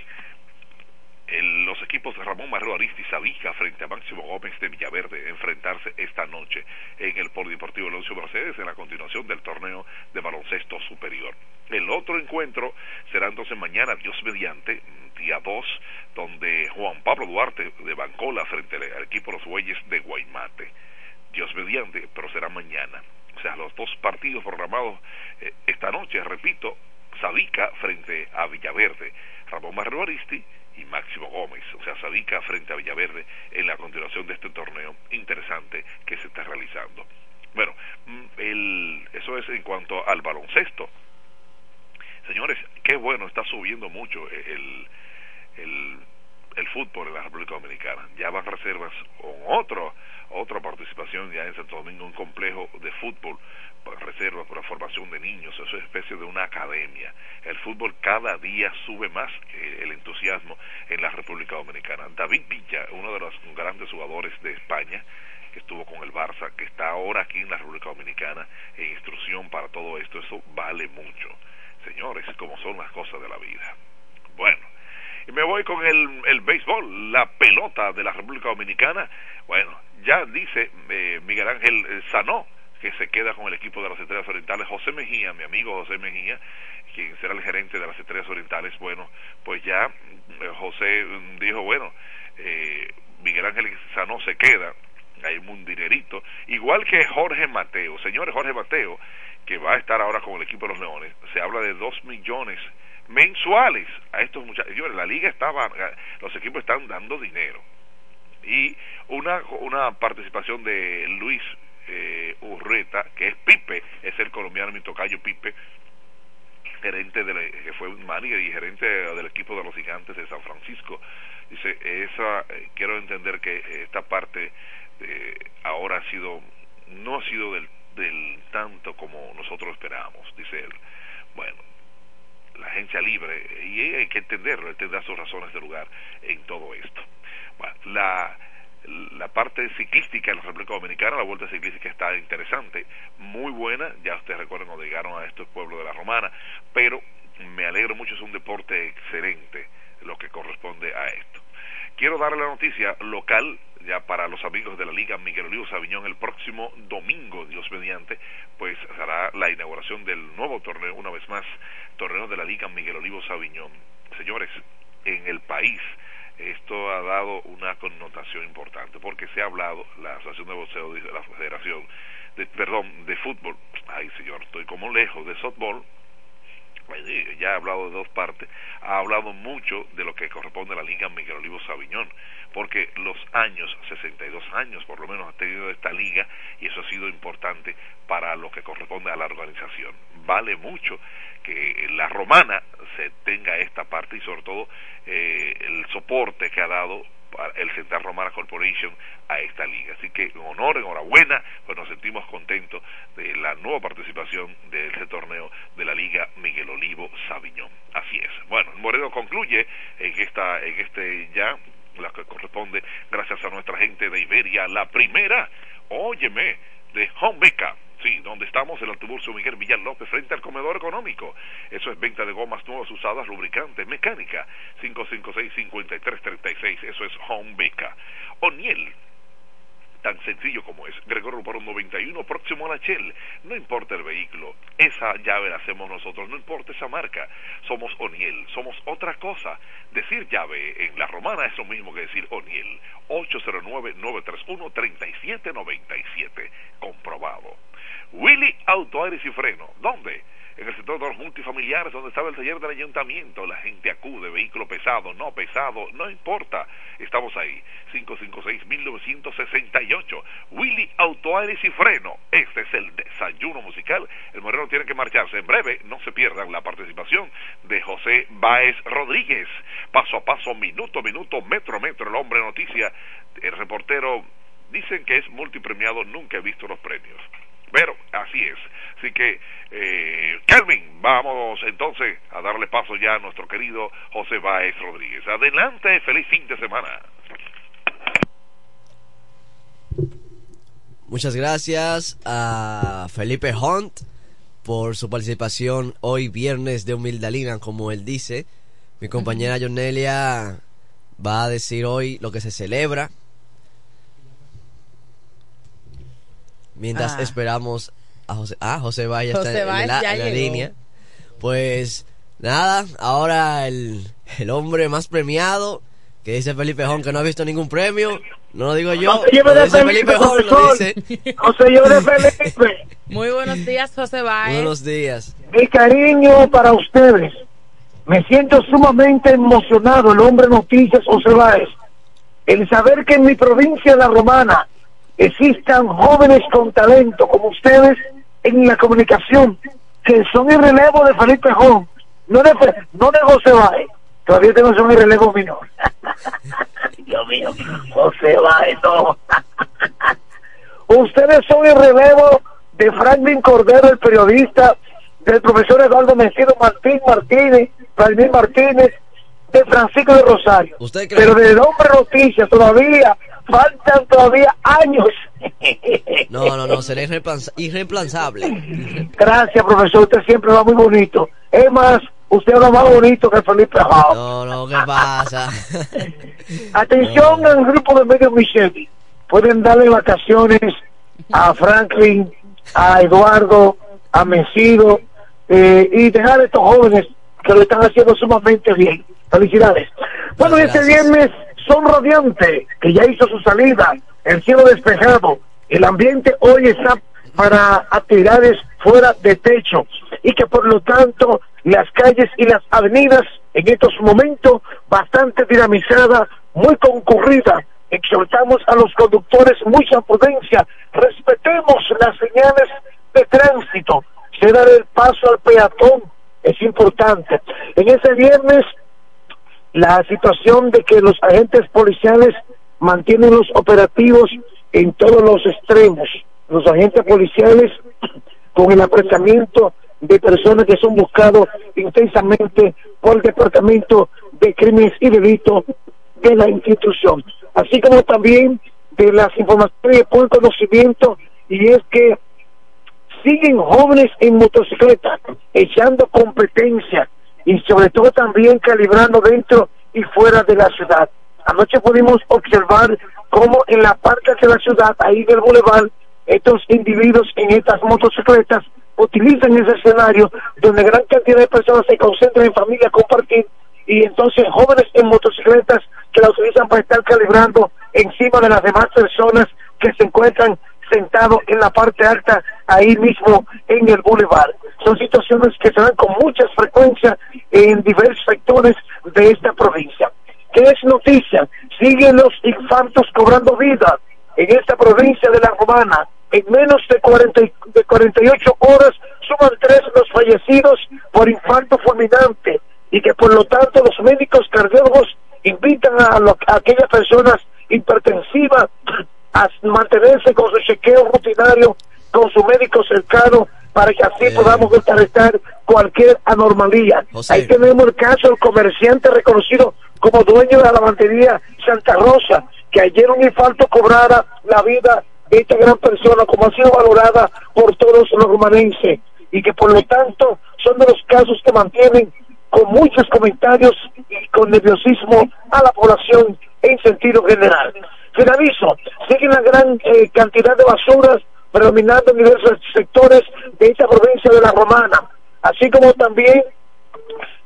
el- los equipos de Ramón Marrero Aristi frente a Máximo Gómez de Villaverde enfrentarse esta noche en el Polideportivo Alonso Mercedes en la continuación del torneo de baloncesto superior. El otro encuentro será entonces mañana, Dios mediante, día 2, donde Juan Pablo Duarte de Bancola frente al equipo los Bueyes de Guaymate. Dios mediante, pero será mañana. O sea, los dos partidos programados eh, esta noche, repito, Sabica frente a Villaverde, Ramón Marrero Aristi y Máximo Gómez, o sea, Sabica frente a Villaverde en la continuación de este torneo interesante que se está realizando. Bueno, mm, el, eso es en cuanto al baloncesto. Señores, qué bueno, está subiendo mucho el, el, el fútbol en la República Dominicana. Ya van reservas con otro, otra participación ya en Santo Domingo, un complejo de fútbol reservas para formación de niños, eso es especie de una academia. El fútbol cada día sube más el entusiasmo en la República Dominicana. David Villa, uno de los grandes jugadores de España, que estuvo con el Barça, que está ahora aquí en la República Dominicana en instrucción para todo esto, eso vale mucho. Señores, como son las cosas de la vida. Bueno, y me voy con el, el béisbol, la pelota de la República Dominicana. Bueno, ya dice eh, Miguel Ángel eh, Sanó que se queda con el equipo de las Estrellas Orientales. José Mejía, mi amigo José Mejía, quien será el gerente de las Estrellas Orientales, bueno, pues ya eh, José dijo, bueno, eh, Miguel Ángel Sanó se queda, hay un dinerito, igual que Jorge Mateo, señores Jorge Mateo, que va a estar ahora con el equipo de los Leones, se habla de dos millones mensuales a estos muchachos. La liga estaba, los equipos están dando dinero. Y una, una participación de Luis eh, Urreta, que es Pipe, es el colombiano, mi tocayo Pipe, gerente de que fue manager y gerente del equipo de los gigantes de San Francisco. Dice, esa, eh, quiero entender que esta parte eh, ahora ha sido, no ha sido del, del tanto como nosotros esperábamos, dice él. Bueno, la agencia libre, y hay que entenderlo, él tendrá sus razones de lugar en todo esto. Bueno, la, la parte ciclística en la República Dominicana, la vuelta ciclística está interesante, muy buena, ya ustedes recuerdan cuando llegaron a estos pueblos de la Romana, pero me alegro mucho, es un deporte excelente lo que corresponde a esto. Quiero darle la noticia local, ya para los amigos de la Liga Miguel Olivo Sabiñón, el próximo domingo, Dios mediante, pues hará la inauguración del nuevo torneo, una vez más, torneo de la Liga Miguel Olivo Sabiñón. Señores, en el país, esto ha dado una connotación importante porque se ha hablado, la Asociación de Boxeo de la Federación, de, perdón, de fútbol, ay señor, estoy como lejos, de softball, ya ha hablado de dos partes, ha hablado mucho de lo que corresponde a la Liga Miguel Olivo Sabiñón, porque los años, 62 años por lo menos ha tenido esta liga y eso ha sido importante para lo que corresponde a la organización. Vale mucho que la romana se tenga esta parte y sobre todo eh, el soporte que ha dado el Central Romana Corporation a esta liga. Así que en honor, enhorabuena, pues nos sentimos contentos de la nueva participación de este torneo de la Liga Miguel Olivo Sabiñón. Así es. Bueno, Moreno concluye en esta, en este ya la que corresponde gracias a nuestra gente de Iberia, la primera, óyeme, de Home Sí, donde estamos, el autobús Miguel Villar frente al comedor económico. Eso es venta de gomas nuevas, usadas, lubricantes, mecánica. 556-5336, eso es Home Beca. Oniel, tan sencillo como es. Gregorio por 91, próximo a la Shell. No importa el vehículo, esa llave la hacemos nosotros, no importa esa marca. Somos Oniel, somos otra cosa. Decir llave en la romana es lo mismo que decir Oniel. 809-931-3797. Comprobado. Willy Auto Aires y Freno. ¿Dónde? En el sector de los multifamiliares, donde estaba el taller del ayuntamiento. La gente acude, vehículo pesado, no pesado, no importa. Estamos ahí. 556-1968. Willy Auto Aires y Freno. Este es el desayuno musical. El moreno tiene que marcharse. En breve, no se pierdan la participación de José Báez Rodríguez. Paso a paso, minuto a minuto, metro a metro, el hombre noticia. El reportero dicen que es multipremiado, nunca he visto los premios. Pero así es. Así que, eh, Kelvin, vamos entonces a darle paso ya a nuestro querido José Báez Rodríguez. Adelante, feliz fin de semana. Muchas gracias a Felipe Hunt por su participación hoy viernes de Humildalina, como él dice. Mi compañera Jonelia va a decir hoy lo que se celebra. Mientras Ah. esperamos a José. Ah, José Valle está José en, Valle la, en la línea. Pues nada, ahora el, el hombre más premiado, que dice Felipe Jón, que no ha visto ningún premio. No lo digo yo. No se lleve lo de dice Felipe, Jón, lo profesor. dice. No se lleve de [LAUGHS] Felipe. Muy buenos días, José Báez. Buenos días. Mi cariño para ustedes. Me siento sumamente emocionado, el hombre noticias José Báez, el saber que en mi provincia La Romana existan jóvenes con talento como ustedes en la comunicación, que son el relevo de Felipe Jón, no de, no de José Báez, todavía tengo el relevo menor. [LAUGHS] Dios mío, José Báez, no. Ustedes son el relevo de Franklin Cordero, el periodista, del profesor Eduardo Mencido Martín Martínez, Vladimir Martínez, de Francisco de Rosario. ¿Usted cree? Pero del hombre noticias todavía faltan todavía años. No, no, no, será irreemplaza- irreemplazable. Gracias, profesor. Usted siempre va muy bonito. Es más, usted habla más bonito que Felipe Jao. No, no, ¿qué pasa? [LAUGHS] Atención al grupo de medios Micheli. Pueden darle vacaciones a Franklin, a Eduardo, a Mencido eh, y dejar a estos jóvenes que lo están haciendo sumamente bien. Felicidades. Bueno, este viernes son radiante, que ya hizo su salida, el cielo despejado, el ambiente hoy está para actividades fuera de techo y que por lo tanto las calles y las avenidas en estos momentos bastante dinamizadas, muy concurridas. Exhortamos a los conductores mucha prudencia, respetemos las señales de tránsito, se da el paso al peatón, es importante. En ese viernes la situación de que los agentes policiales mantienen los operativos en todos los extremos. Los agentes policiales [CLEARS THROAT] con el apresamiento de personas que son buscados intensamente por el Departamento de Crímenes y Delitos de la institución, así como también de las informaciones de por conocimiento y es que siguen jóvenes en motocicleta echando competencia y sobre todo también calibrando dentro y fuera de la ciudad. Anoche pudimos observar cómo en la parte de la ciudad, ahí del bulevar, estos individuos en estas motocicletas utilizan ese escenario donde gran cantidad de personas se concentran en familia a compartir y entonces jóvenes en motocicletas que la utilizan para estar calibrando encima de las demás personas que se encuentran sentados en la parte alta ahí mismo en el bulevar. Son situaciones que se dan con mucha frecuencia en diversos sectores de esta provincia. ¿Qué es noticia? Siguen los infartos cobrando vida en esta provincia de La Romana. En menos de, 40, y- de 48 horas suman tres los fallecidos por infarto fulminante y que por lo tanto los médicos cardiólogos invitan a, lo- a aquellas personas hipertensivas a mantenerse con su chequeo rutinario con su médico cercano para que así podamos contrarrestar cualquier anormalía. Ahí tenemos el caso del comerciante reconocido como dueño de la lavandería Santa Rosa, que ayer un infarto cobrara la vida de esta gran persona, como ha sido valorada por todos los romanenses, y que por lo tanto son de los casos que mantienen con muchos comentarios y con nerviosismo a la población en sentido general. Finalizo, sigue una gran eh, cantidad de basuras predominando en diversos sectores de esta provincia de la Romana, así como también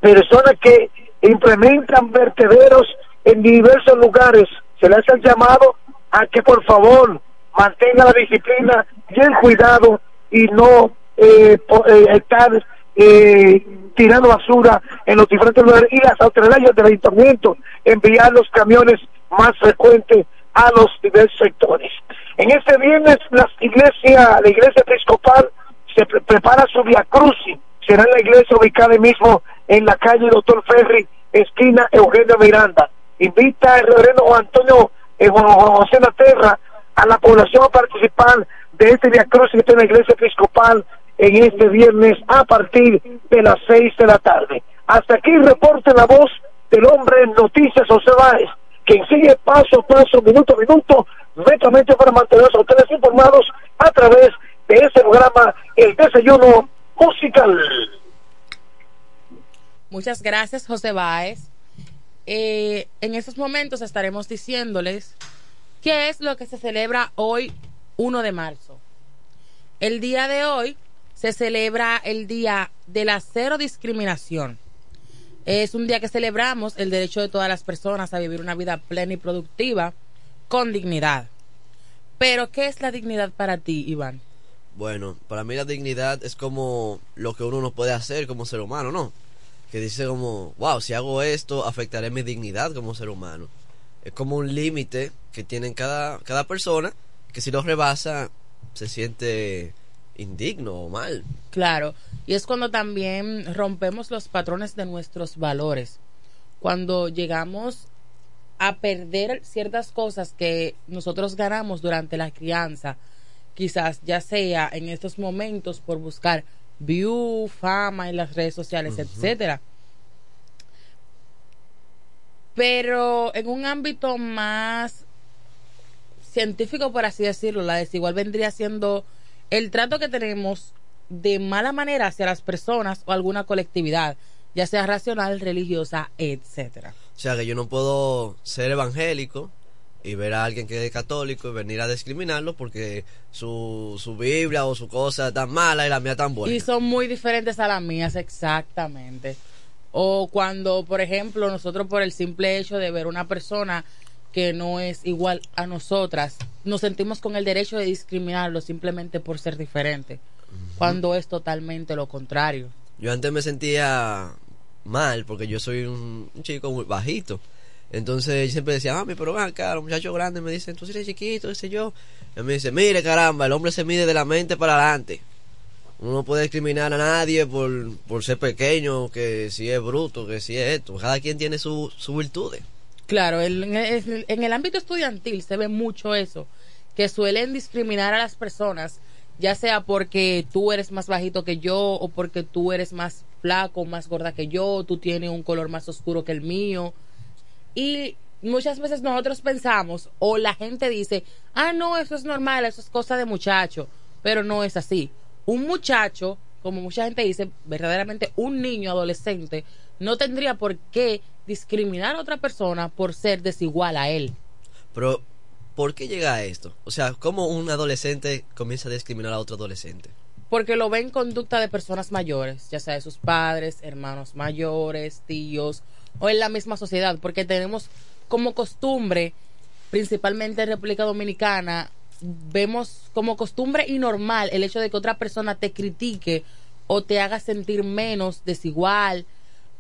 personas que implementan vertederos en diversos lugares. Se les ha llamado a que por favor mantenga la disciplina y el cuidado y no eh, po- eh, estar eh, tirando basura en los diferentes lugares y las autoridades del ayuntamiento enviar los camiones más frecuentes a los diversos sectores. En este viernes las iglesias, la iglesia episcopal se pre- prepara su via crucis, será la iglesia ubicada mismo en la calle Doctor Ferry, esquina Eugenio Miranda. Invita el reverendo Juan Antonio eh, Juan José Laterra a la población a participar de este crucis que está en la iglesia episcopal en este viernes a partir de las seis de la tarde. Hasta aquí reporte la voz del hombre en Noticias José Báez, quien sigue paso a paso, minuto a minuto, netamente para mantenerse a ustedes informados a través de este programa, El Desayuno Musical. Muchas gracias, José Báez. eh, en estos momentos estaremos diciéndoles qué es lo que se celebra hoy 1 de marzo. El día de hoy se celebra el Día de la Cero Discriminación. Es un día que celebramos el derecho de todas las personas a vivir una vida plena y productiva con dignidad. Pero, ¿qué es la dignidad para ti, Iván? Bueno, para mí la dignidad es como lo que uno no puede hacer como ser humano, ¿no? Que dice como, wow, si hago esto, afectaré mi dignidad como ser humano. Es como un límite que tiene cada, cada persona, que si lo rebasa, se siente indigno o mal. Claro, y es cuando también rompemos los patrones de nuestros valores. Cuando llegamos a perder ciertas cosas que nosotros ganamos durante la crianza, quizás ya sea en estos momentos por buscar view, fama en las redes sociales, etcétera. Pero en un ámbito más científico, por así decirlo, la desigual vendría siendo el trato que tenemos de mala manera hacia las personas o alguna colectividad, ya sea racional, religiosa, etcétera. O sea que yo no puedo ser evangélico y ver a alguien que es católico y venir a discriminarlo porque su, su Biblia o su cosa es tan mala y la mía tan buena. Y son muy diferentes a las mías, exactamente. O cuando, por ejemplo, nosotros por el simple hecho de ver una persona que no es igual a nosotras, nos sentimos con el derecho de discriminarlo simplemente por ser diferente, cuando es totalmente lo contrario. Yo antes me sentía mal porque yo soy un, chico muy bajito. Entonces yo siempre decía, mami, pero ven acá, los muchachos grandes me dicen, tú eres chiquito, ese yo. Y me dice, mire caramba, el hombre se mide de la mente para adelante. Uno no puede discriminar a nadie por, por ser pequeño, que si es bruto, que si es esto. Cada quien tiene sus su virtudes. Claro, en, el, en el ámbito estudiantil se ve mucho eso, que suelen discriminar a las personas, ya sea porque tú eres más bajito que yo o porque tú eres más flaco, más gorda que yo, tú tienes un color más oscuro que el mío. Y muchas veces nosotros pensamos o la gente dice, ah, no, eso es normal, eso es cosa de muchacho, pero no es así. Un muchacho, como mucha gente dice, verdaderamente un niño adolescente, no tendría por qué discriminar a otra persona por ser desigual a él. Pero, ¿por qué llega a esto? O sea, ¿cómo un adolescente comienza a discriminar a otro adolescente? Porque lo ve en conducta de personas mayores, ya sea de sus padres, hermanos mayores, tíos, o en la misma sociedad, porque tenemos como costumbre, principalmente en República Dominicana, vemos como costumbre y normal el hecho de que otra persona te critique o te haga sentir menos, desigual,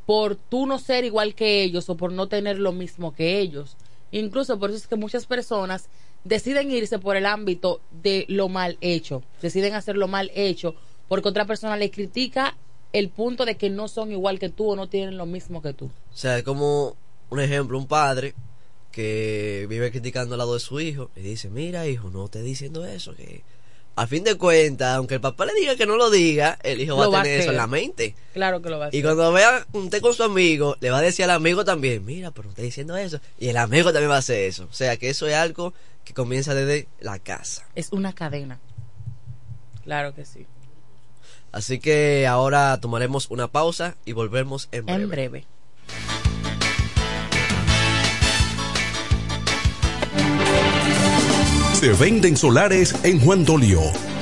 por tú no ser igual que ellos o por no tener lo mismo que ellos. Incluso por eso es que muchas personas deciden irse por el ámbito de lo mal hecho, deciden hacer lo mal hecho porque otra persona le critica el punto de que no son igual que tú o no tienen lo mismo que tú. O sea, es como un ejemplo, un padre que vive criticando al lado de su hijo y dice, mira hijo, no te diciendo eso, que a fin de cuentas, aunque el papá le diga que no lo diga, el hijo va a tener eso en la mente. Claro que lo va a hacer. Y cuando vea un té con su amigo, le va a decir al amigo también, mira, pero no está diciendo eso. Y el amigo también va a hacer eso. O sea, que eso es algo que comienza desde la casa. Es una cadena. Claro que sí. Así que ahora tomaremos una pausa y volvemos en breve. En breve. Se venden solares en Juan Dolio,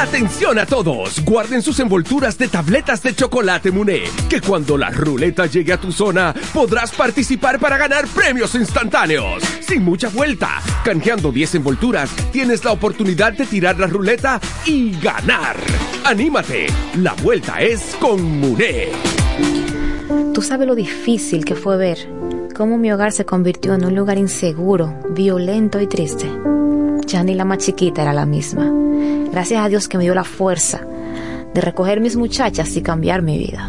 Atención a todos, guarden sus envolturas de tabletas de chocolate Muné, que cuando la ruleta llegue a tu zona podrás participar para ganar premios instantáneos. Sin mucha vuelta, canjeando 10 envolturas, tienes la oportunidad de tirar la ruleta y ganar. Anímate, la vuelta es con Muné. Tú sabes lo difícil que fue ver cómo mi hogar se convirtió en un lugar inseguro, violento y triste. Ya ni la más chiquita era la misma. Gracias a Dios que me dio la fuerza de recoger mis muchachas y cambiar mi vida.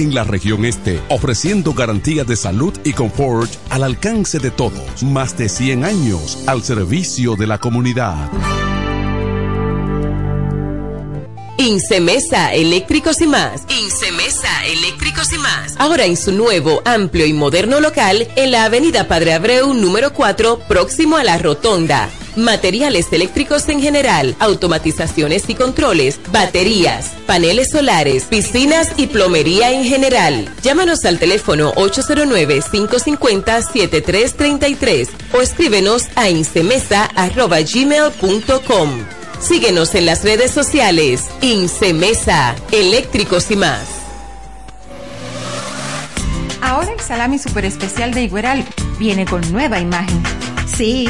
en la región este, ofreciendo garantías de salud y confort al alcance de todos. Más de 100 años al servicio de la comunidad. Incemesa Eléctricos y más. Incemesa Eléctricos y más. Ahora en su nuevo, amplio y moderno local en la Avenida Padre Abreu número 4, próximo a la Rotonda. Materiales eléctricos en general, automatizaciones y controles, baterías, paneles solares, piscinas y plomería en general. Llámanos al teléfono 809-550-7333 o escríbenos a incemesa.gmail.com. Síguenos en las redes sociales. Incemesa, eléctricos y más. Ahora el salami super especial de Igueral viene con nueva imagen. Sí,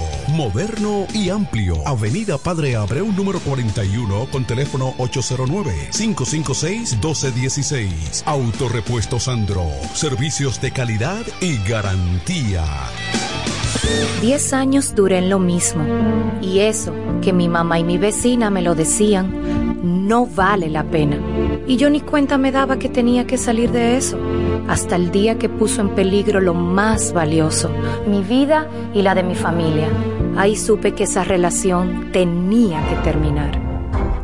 Moderno y amplio. Avenida Padre Abreu número 41 con teléfono 809-556-1216. Autorepuesto Sandro. Servicios de calidad y garantía. Diez años duré en lo mismo. Y eso, que mi mamá y mi vecina me lo decían, no vale la pena. Y yo ni cuenta me daba que tenía que salir de eso. Hasta el día que puso en peligro lo más valioso, mi vida y la de mi familia. Ahí supe que esa relación tenía que terminar.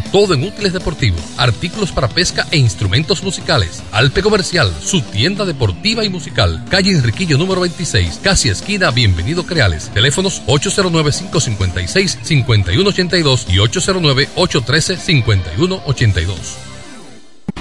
todo en útiles deportivos, artículos para pesca e instrumentos musicales. Alpe Comercial, su tienda deportiva y musical, calle Enriquillo número 26, casi esquina Bienvenido Creales. Teléfonos 809-556-5182 y 809-813-5182.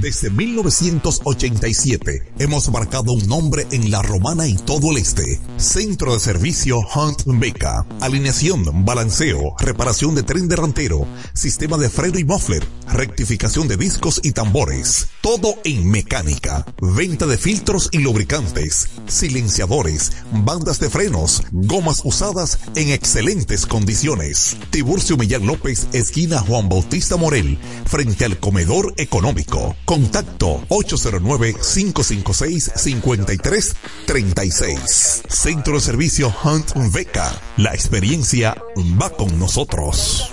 Desde 1987 hemos marcado un nombre en la romana y todo el este. Centro de servicio Hunt Beca. Alineación, balanceo, reparación de tren delantero, sistema de freno y muffler, rectificación de discos y tambores. Todo en mecánica. Venta de filtros y lubricantes, silenciadores, bandas de frenos, gomas usadas en excelentes condiciones. Tiburcio Millán López, esquina Juan Bautista Morel, frente al comedor económico. Contacto 809-556-5336. Centro de servicio Hunt Beca. La experiencia va con nosotros.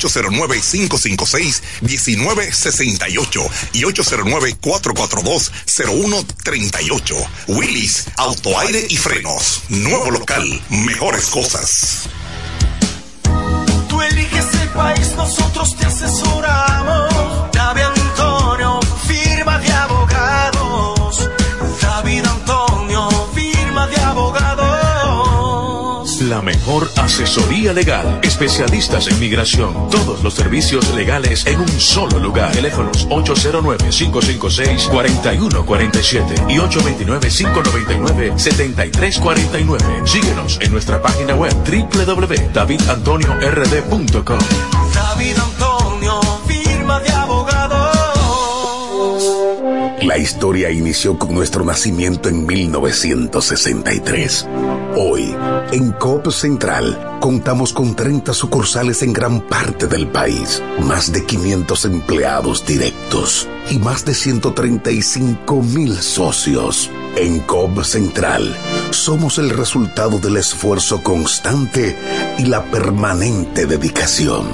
809-556-1968 y 809-442-0138. Willis, autoaire y frenos. Nuevo local, mejores cosas. Tú eliges país nosotros te asesoramos. La mejor asesoría legal. Especialistas en migración. Todos los servicios legales en un solo lugar. Teléfonos 809-556-4147 y 829-599-7349. Síguenos en nuestra página web www.davidantoniord.com. David Antonio, firma de abogados. La historia inició con nuestro nacimiento en 1963. Hoy, en COP Central, contamos con 30 sucursales en gran parte del país, más de 500 empleados directos y más de 135 mil socios. En COP Central, somos el resultado del esfuerzo constante y la permanente dedicación.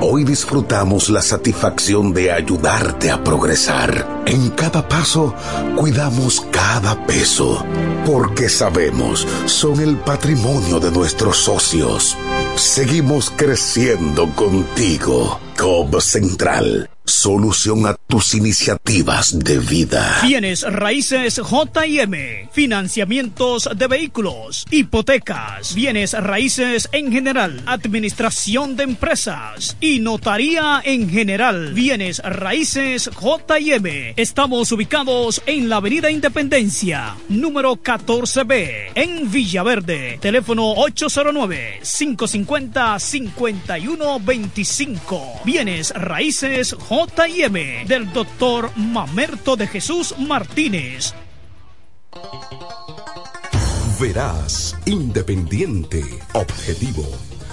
Hoy disfrutamos la satisfacción de ayudarte a progresar. En cada paso, cuidamos cada peso, porque sabemos, son el patrimonio de nuestros socios. Seguimos creciendo contigo. COP Central. Solución a tus iniciativas de vida. Bienes raíces JM, financiamientos de vehículos, hipotecas, bienes raíces en general, administración de empresas y notaría en general. Bienes raíces JM. Estamos ubicados en la Avenida Independencia, número 14B, en Villaverde. Teléfono 809-550-5125. Bienes raíces JM del doctor Mamerto de Jesús Martínez. Verás, independiente, objetivo.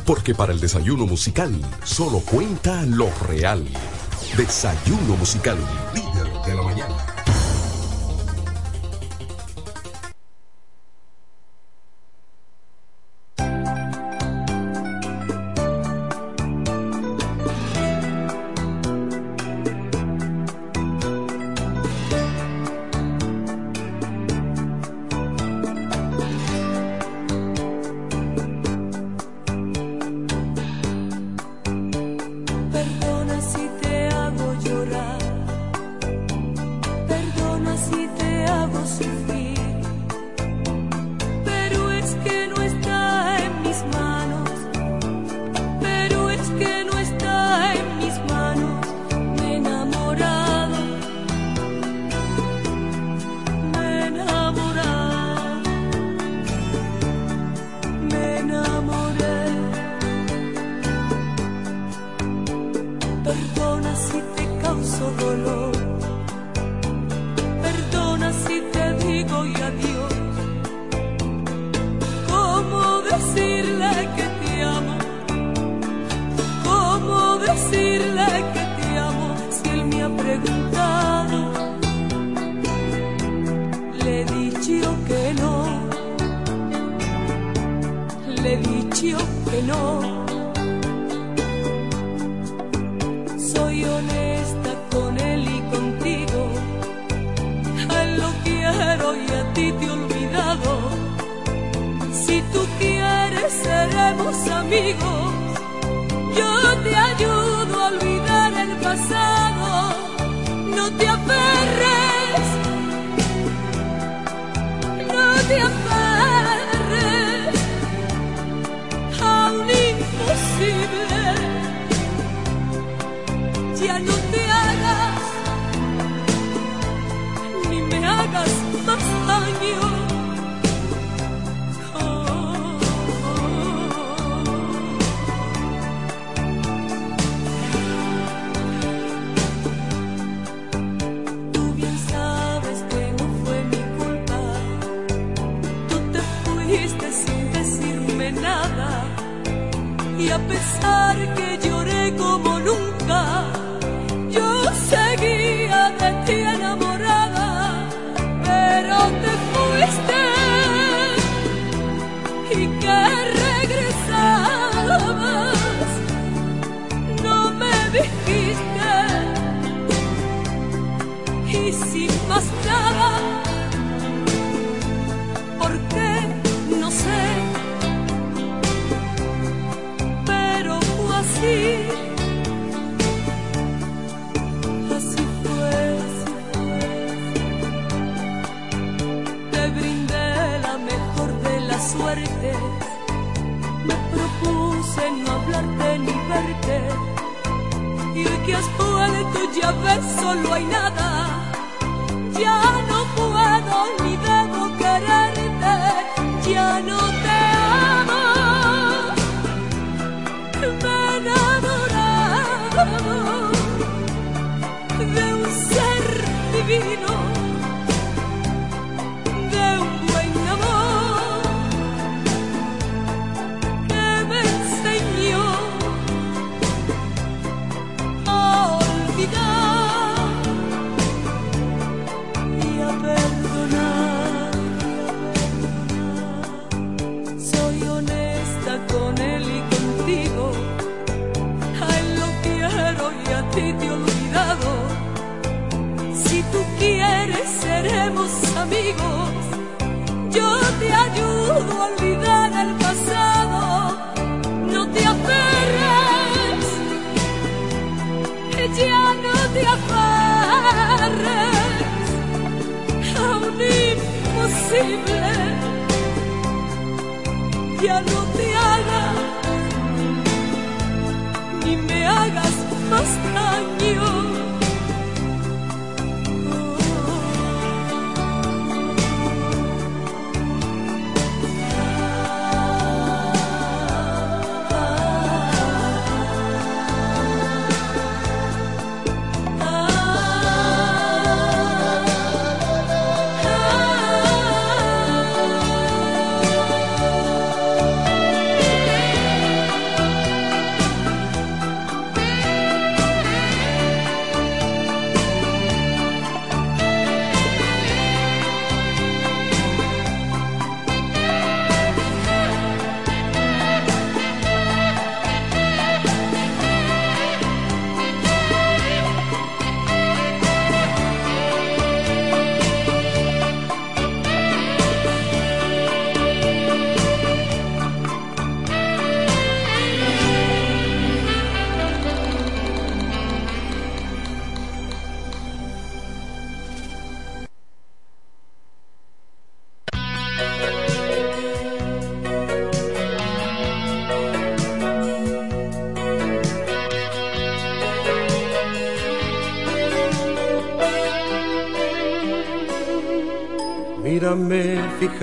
Porque para el desayuno musical solo cuenta lo real. Desayuno musical, líder de la mañana.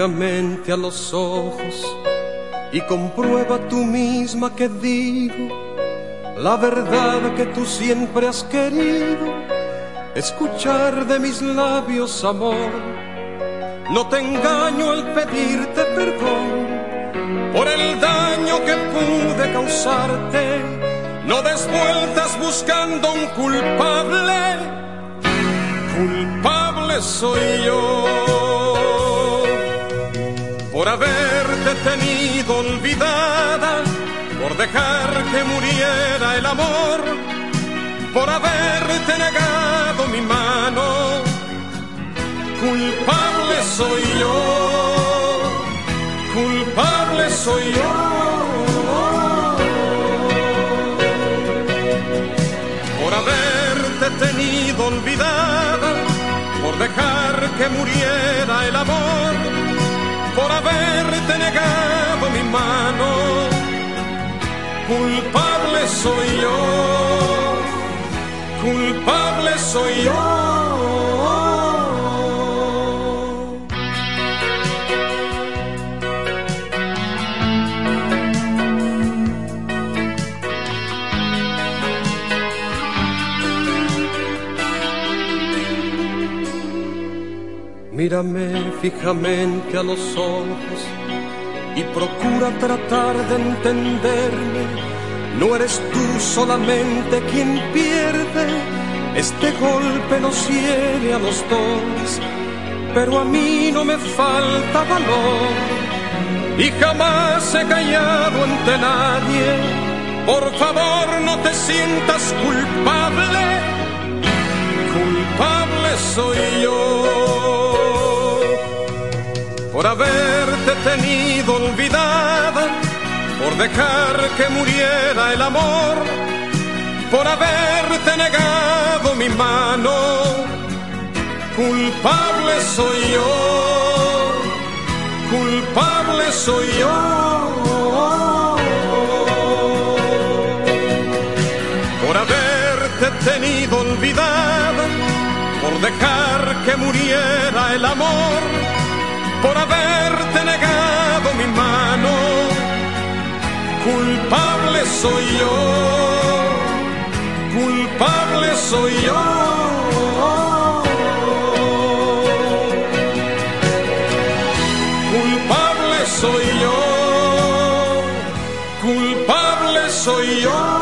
A los ojos y comprueba tú misma que digo la verdad que tú siempre has querido escuchar de mis labios amor. No te engaño al pedirte perdón por el daño que pude causarte. No des vueltas buscando un culpable, culpable soy yo por haberte tenido olvidada, por dejar que muriera el amor, por haberte negado mi mano. Culpable soy yo, culpable soy yo. Por haberte tenido olvidada, por dejar que muriera el amor por haberte negado mi mano. Culpable soy yo, culpable soy yo. Mírame fijamente a los ojos y procura tratar de entenderme. No eres tú solamente quien pierde, este golpe nos hiere a los dos, pero a mí no me falta valor y jamás he callado ante nadie. Por favor no te sientas culpable, culpable soy yo por haberte tenido olvidada, por dejar que muriera el amor, por haberte negado mi mano. Culpable soy yo, culpable soy yo. Por haberte tenido olvidado, por dejar que muriera el amor, por haberte negado mi mano, culpable soy yo, culpable soy yo. Culpable soy yo, culpable soy yo.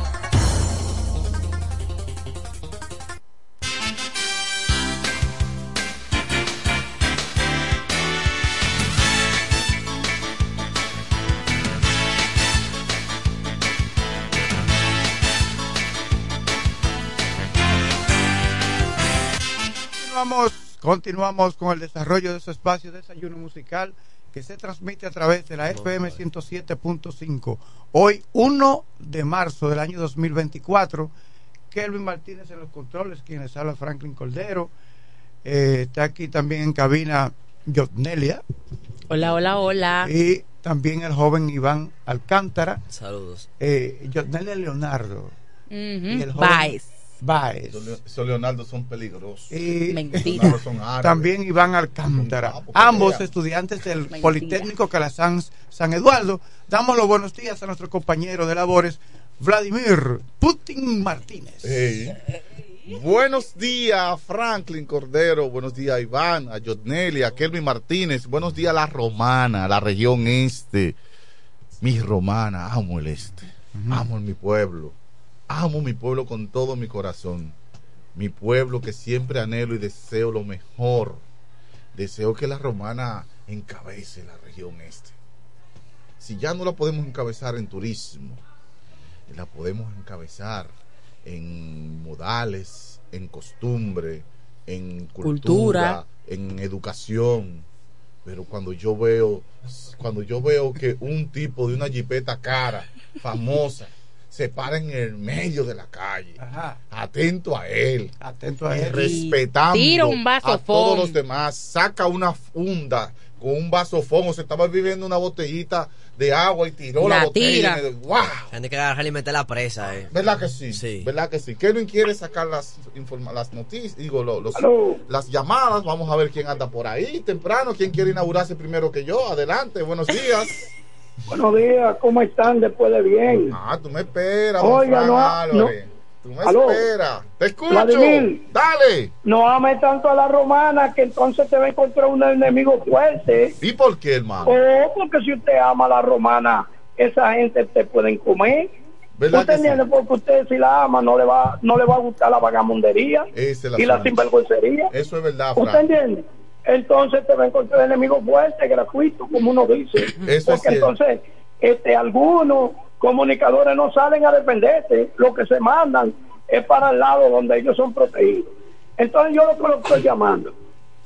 Continuamos, con el desarrollo de su espacio de desayuno musical que se transmite a través de la FM 107.5. Hoy, 1 de marzo del año 2024, Kelvin Martínez en los controles, quienes habla Franklin Cordero. Eh, está aquí también en cabina Jotnelia. Hola, hola, hola. Y también el joven Iván Alcántara. Saludos. Eh, Jotnelia Leonardo. Y el joven Baez. Baez. Esos Leonardo son peligrosos. Y Leonardo son también Iván Alcántara, ambos estudiantes del Mentira. Politécnico Calasanz San Eduardo. Damos los buenos días a nuestro compañero de labores, Vladimir Putin Martínez. Buenos días, Franklin Cordero. Buenos días, a Iván, a Jotnelli, a Kelvin Martínez. Buenos días a la Romana, a la región este. Mi Romana, amo el este. Amo mi pueblo. Amo mi pueblo con todo mi corazón. Mi pueblo que siempre anhelo y deseo lo mejor. Deseo que la Romana encabece la región este. Si ya no la podemos encabezar en turismo, la podemos encabezar en modales, en costumbre, en cultura, Cultura. en educación. Pero cuando yo veo, cuando yo veo que un tipo de una jipeta cara, famosa, se para en el medio de la calle, atento a él, atento a y él. respetando Tira un vaso a todos los demás, saca una funda con un vaso fondo, se estaba viviendo una botellita de agua y tiró la, La botella. tira. ¡Wow! Gente que agarrar y meter la presa, eh. ¿Verdad que sí? ¿Verdad que sí? Kelvin quiere sacar las informa- las noticias, digo, lo- los- las llamadas. Vamos a ver quién anda por ahí temprano. ¿Quién quiere inaugurarse primero que yo? Adelante, buenos días. [LAUGHS] Buenos días, ¿cómo están después de bien? Ah, tú me esperas, Oiga, no, Álvarez. Tú me Aló. esperas. Te escucho. Vladimir. Dale. No ames tanto a la romana que entonces te va a encontrar un enemigo fuerte. ¿Y por qué, hermano? Oh, porque si usted ama a la romana, esa gente te pueden comer. ¿Verdad ¿Usted que sí? entiende? Porque usted si la ama no le va no le va a gustar la vagamundería es y la sinvergüencería. Eso es verdad, ¿Usted Fran. entiende? Entonces te va a encontrar enemigos fuertes, gratuitos, como uno dice. Eso Porque entonces este, algunos comunicadores no salen a defenderse, lo que se mandan es para el lado donde ellos son protegidos. Entonces yo lo que lo estoy llamando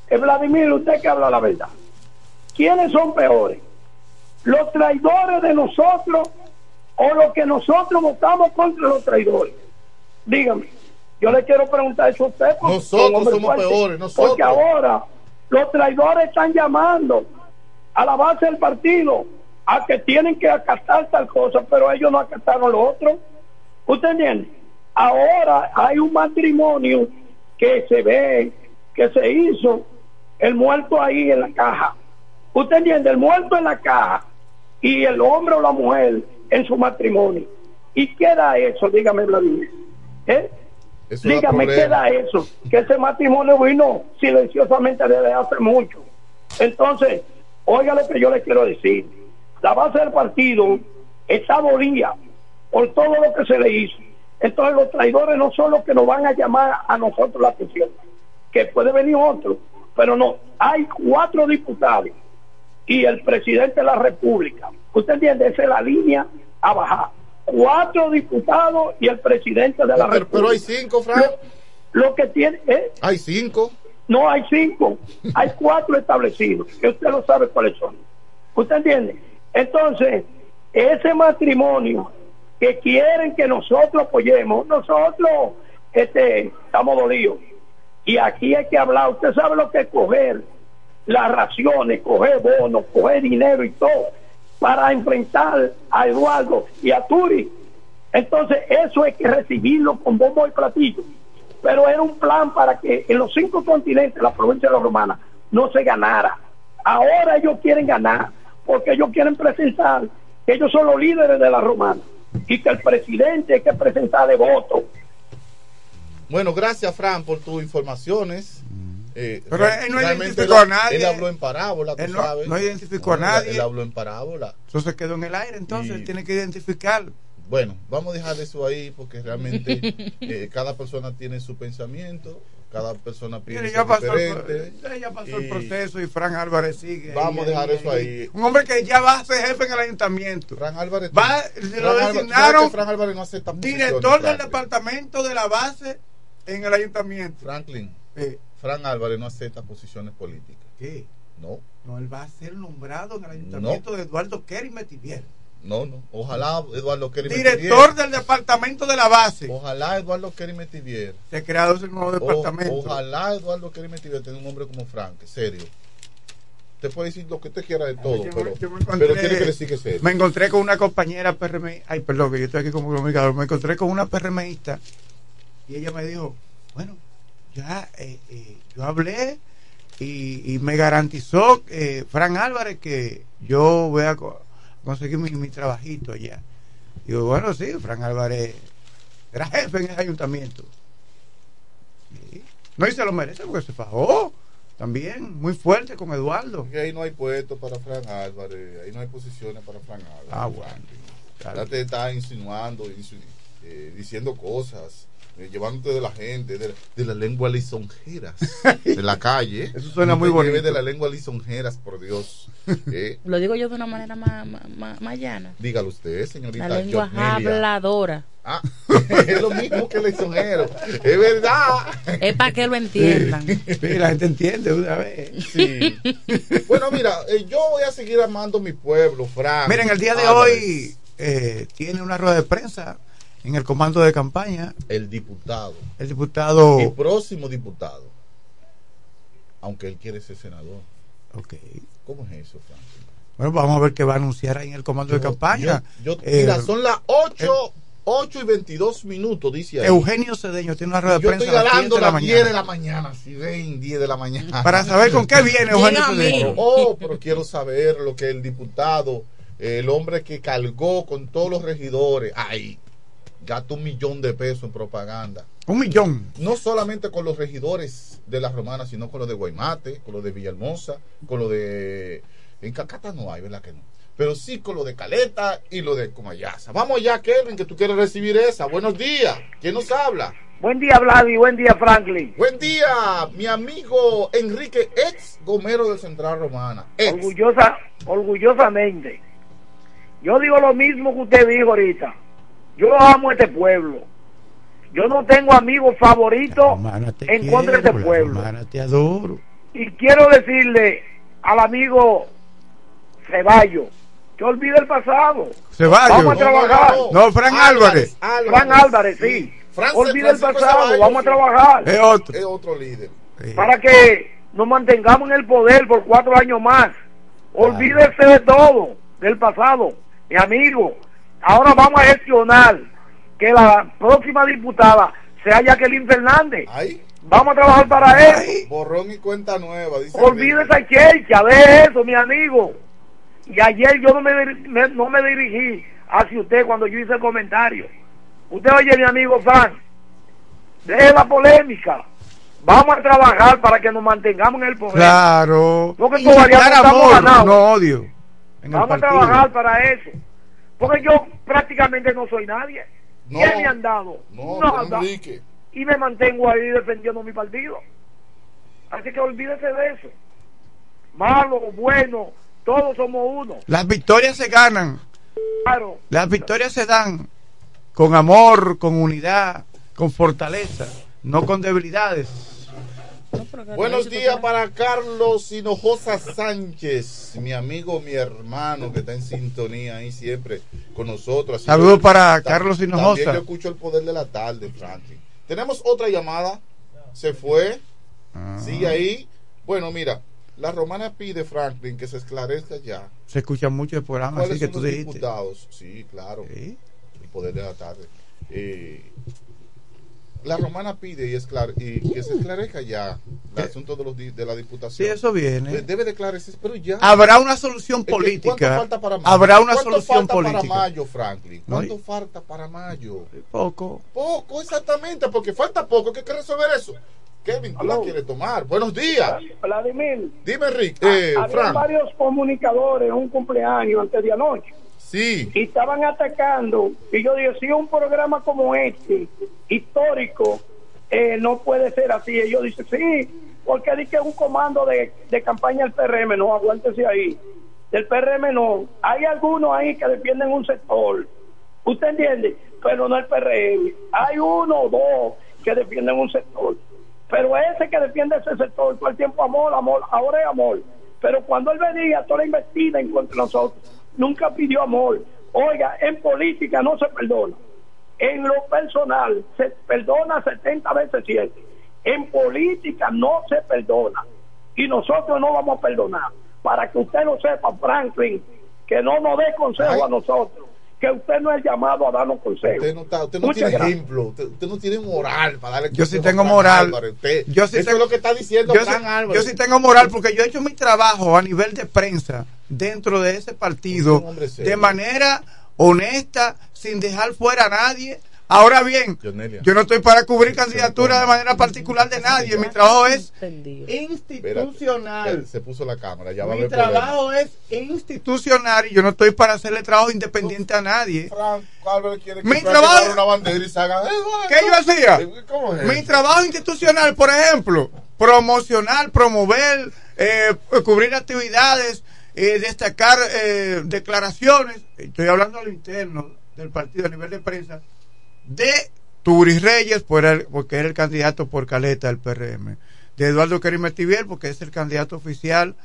es Vladimir, usted que habla la verdad. ¿Quiénes son peores? ¿Los traidores de nosotros o los que nosotros votamos contra los traidores? Dígame. Yo le quiero preguntar eso a usted. porque Nosotros somos fuerte. peores, nosotros. Porque ahora los traidores están llamando a la base del partido a que tienen que acatar tal cosa, pero ellos no acataron lo otro. ¿Usted entiende? Ahora hay un matrimonio que se ve, que se hizo el muerto ahí en la caja. ¿Usted entiende? El muerto en la caja y el hombre o la mujer en su matrimonio. ¿Y qué da eso? Dígame, Vladimir. ¿Eh? Eso Dígame, ¿qué da eso? Que ese matrimonio vino silenciosamente desde hace mucho. Entonces, oiga lo que yo le quiero decir. La base del partido está dolida por todo lo que se le hizo. Entonces, los traidores no son los que nos van a llamar a nosotros la atención, que puede venir otro, pero no. Hay cuatro diputados y el presidente de la República. ¿Usted entiende? Esa es la línea a bajar. Cuatro diputados y el presidente de la Pero, República. pero hay cinco, Frank. Lo, lo que tiene, ¿eh? Hay cinco. No hay cinco, hay cuatro establecidos, que usted no sabe cuáles son. ¿Usted entiende? Entonces, ese matrimonio que quieren que nosotros apoyemos, nosotros este, estamos dolidos. Y aquí hay que hablar, usted sabe lo que es coger las raciones, coger bonos, coger dinero y todo, para enfrentar a Eduardo y a Turi. Entonces, eso hay que recibirlo con bombo y platillo pero era un plan para que en los cinco continentes la provincia de la Romana no se ganara. Ahora ellos quieren ganar, porque ellos quieren presentar que ellos son los líderes de la Romana y que el presidente hay que presentarle voto. Bueno, gracias, Fran, por tus informaciones. Eh, Pero él no identificó a nadie. Él habló en parábola, tú Él no- sabes. no identificó a nadie. Él habló en parábola. Eso se quedó en el aire, entonces Y- él tiene que identificar. Bueno, vamos a dejar eso ahí porque realmente [LAUGHS] eh, cada persona tiene su pensamiento, cada persona piensa ya pasó, el, diferente. pro- ya pasó el proceso y Fran Álvarez sigue. Vamos a dejar eso ahí. Un hombre que ya va a ser jefe en el ayuntamiento. Fran Álvarez, Va, Fran lo designaron ¿sabes que Fran Álvarez no acepta director del departamento de la base en el ayuntamiento. Franklin, Eh, Fran Álvarez no acepta posiciones políticas. ¿Qué? No, No, él va a ser nombrado en el ayuntamiento de Eduardo Kerry Metivier. no, no. Ojalá Eduardo Kerry Director Metivier- del departamento de la base. Ojalá Eduardo Kerry Metivier. Se ha creado ese nuevo o- departamento. ojalá Eduardo Kerry Metivier tenga un hombre como Frank, serio. Te puede decir lo que usted quiera de todo, yo pero, yo encontré- pero tiene que decir que es serio. Me encontré con una compañera PRM. Ay, perdón, que yo estoy aquí como comunicador. Me encontré con una PRMista y ella me dijo: Bueno, ya eh, eh, yo hablé y, y me garantizó eh, Fran Álvarez que yo voy a co- conseguir mi, mi trabajito allá. Digo, bueno, sí, Fran Álvarez era jefe en ese ayuntamiento. Sí. No, y se lo merece porque se fajó también, muy fuerte con Eduardo. Porque ahí no hay puesto para Fran Álvarez, ahí no hay posiciones para Fran Álvarez. Ah, bueno. Ya te está insinuando, eh, diciendo cosas, eh, llevándote de la gente, de, de la lengua lisonjeras, [LAUGHS] de la calle. Eso suena No muy bonito. de la lengua lisonjeras, por Dios. [LAUGHS] Eh, Lo digo yo de una manera más, más, más- llana. dígalo usted, señorita. La lengua habladora. Ah, [LAUGHS] es lo mismo que lisonjero. Es verdad. Es para que lo entiendan. Sí, la gente entiende una vez. Sí. Bueno, mira, eh, yo voy a seguir amando mi pueblo, Fran. Miren, el día de Álvarez. hoy eh, tiene una rueda de prensa en el comando de campaña El diputado. el diputado. El próximo diputado. Aunque él quiere ser senador. Ok. ¿Cómo es eso, Frank? Bueno, vamos a ver qué va a anunciar ahí en el comando de campaña. Yo, Eh, mira, son las 8, 8 y 22 minutos, dice ahí. Eugenio Cedeño tiene una rueda de Yo prensa estoy a las 10 ganando de la las 10 de mañana. la mañana. Si ven 10 de la mañana. Para saber con qué viene Eugenio. Cedeño. Oh, pero quiero saber lo que el diputado, el hombre que cargó con todos los regidores, ay, gastó un millón de pesos en propaganda. Un millón. No solamente con los regidores de la Romana, sino con los de Guaymate, con los de Villahermosa, con los de... En Cacata no hay, ¿verdad que no? Pero sí con lo de Caleta y lo de Comayasa. Vamos ya, Kevin, que tú quieres recibir esa. Buenos días. ¿Quién nos habla? Buen día, Vladi, buen día, Franklin. Buen día, mi amigo Enrique, ex gomero de Central Romana. Ex. Orgullosa, orgullosamente. Yo digo lo mismo que usted dijo ahorita. Yo amo este pueblo. Yo no tengo amigos favoritos en contra de este pueblo. te adoro. Y quiero decirle al amigo Ceballos que olvide el pasado. Ceballos. Vamos a trabajar. No, Fran Álvarez. Fran Álvarez, sí. Fran- olvide el pasado, Ceballos, vamos a sí. trabajar. Es otro. Es otro líder. para que nos mantengamos en el poder por cuatro años más. Olvídese de todo, del pasado, mi amigo. Ahora vamos a gestionar que la próxima diputada sea Jacqueline Fernández. Vamos a trabajar para eso. borrón y cuenta nueva, dice. Olvídese esa checha, de eso, mi amigo. Y ayer yo no me, no me dirigí hacia usted cuando yo hice el comentario. Usted oye, mi amigo Fran, deje la polémica. Vamos a trabajar para que nos mantengamos en el poder. Claro. Porque Y todavía no estamos amor, ganados. no odio. En el Vamos a trabajar para eso. Porque yo prácticamente no soy nadie. No. ¿Qué me han dado? No. Enrique. Y me mantengo ahí defendiendo mi partido. Así que olvídese de eso. Malo, bueno, todos somos uno. Las victorias se ganan. Claro. Las victorias se dan con amor, con unidad, con fortaleza, no con debilidades. Buenos días para Carlos Hinojosa Sánchez, mi amigo, mi hermano que está en sintonía ahí siempre con nosotros. Saludos para Carlos Hinojosa. También yo escucho el poder de la tarde, Franklin. Tenemos otra llamada. Se fue. Ah. Sigue ahí. Bueno, mira, la romana pide, Franklin, que se esclarezca ya. Se escucha mucho el programa, ¿Cuáles así que son tú los dijiste. diputados? Sí, claro. El poder de la tarde. Eh, la romana pide y, esclare- y que se esclarezca ya el asunto de, los di- de la diputación. Sí, eso viene. De- Debe declararse, pero ya. Habrá una solución Es política. ¿Cuánto falta para mayo? Habrá una ¿Cuánto solución falta política. para mayo, Franklin? No, ¿Cuánto falta para mayo? Poco. Poco, exactamente, porque falta poco, que hay que resolver eso. Kevin, tú la quieres tomar. Buenos días. Vladimir, Dime, Rick. Eh, había Frank. varios comunicadores en un cumpleaños antes de anoche. Sí. Y estaban atacando. Y yo dije, si un programa como este, histórico, eh, no puede ser así. Ellos dicen, sí, porque di que es un comando de, de campaña del PRM. No, aguántese ahí. Del PRM no. Hay algunos ahí que defienden un sector. ¿Usted entiende? Pero no el PRM. Hay uno o dos que defienden un sector. Pero ese que defiende ese sector, todo el tiempo amor, amor, ahora es amor. Pero cuando él venía, toda la investida en contra de nosotros, nunca pidió amor. Oiga, en política no se perdona. En lo personal se perdona 70 veces 7. En política no se perdona. Y nosotros no vamos a perdonar. Para que usted lo sepa, Franklin, que no nos dé consejo a nosotros. Que usted no es llamado a darnos consejos. Usted no, está- usted no tiene gracias. ejemplo, usted, usted no tiene moral para darle Yo sí tengo moral. Usted- Yo sí eso tengo- es lo que está diciendo yo, sí, Frank Álvarez. yo sí tengo moral porque yo he hecho mi trabajo a nivel de prensa dentro de ese partido de manera honesta, sin dejar fuera a nadie. Ahora bien, yo no estoy para cubrir candidatura de manera particular de nadie. Mi trabajo es institucional. se puso la cámara, ya va a Mi trabajo es institucional y yo no estoy para hacerle trabajo independiente a nadie. Mi trabajo- eh, ¿Qué yo hacía? Mi trabajo institucional, por ejemplo, promocionar, promover, eh, cubrir actividades, eh, destacar eh, declaraciones, estoy hablando a lo interno del partido a nivel de prensa, de Turis Reyes, por el- porque era el candidato por Caleta del PRM, de Eduardo Kerim Estivier, porque es el candidato oficial,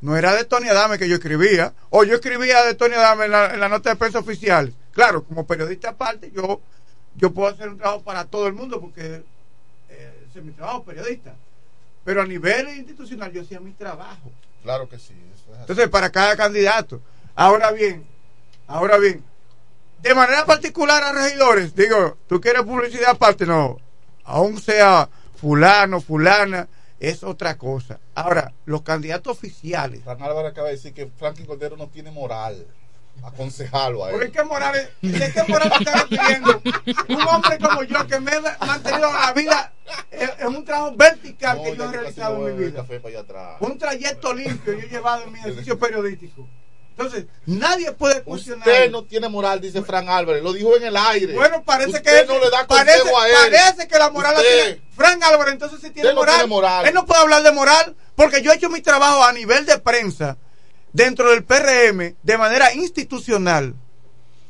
no era de Tony Adame que yo escribía, o yo escribía de Tony Adame en la, en la nota de prensa oficial. Claro, como periodista aparte, yo, yo puedo hacer un trabajo para todo el mundo, porque eh, ese es mi trabajo, periodista. Pero a nivel institucional yo hacía mi trabajo. Claro que sí. eso es. Entonces, para cada candidato. Ahora bien, ahora bien, de manera particular a regidores, digo, tú quieres publicidad aparte, no, aún sea fulano, fulana, es otra cosa. Ahora, los candidatos oficiales. Frank Álvarez acaba de decir que Franklin Cordero no tiene moral. Aconsejarlo a ¿Por él. qué Morales, ¿De qué moral te estás refiriendo? Un hombre como yo que me he mantenido la vida en, en un trabajo vertical No, que yo he realizado en mi vida. café para allá atrás. Un trayecto limpio yo he llevado en mi ejercicio periodístico. Entonces, nadie puede cuestionar. Usted no tiene moral, dice Frank Álvarez. Lo dijo en el aire. Bueno, parece Usted que no le da parece, a él. parece que la moral la Usted- tiene. Frank Álvarez, entonces sí tiene no moral. tiene moral. Él no puede hablar de moral porque yo he hecho mi trabajo a nivel de prensa dentro del PRM de manera institucional,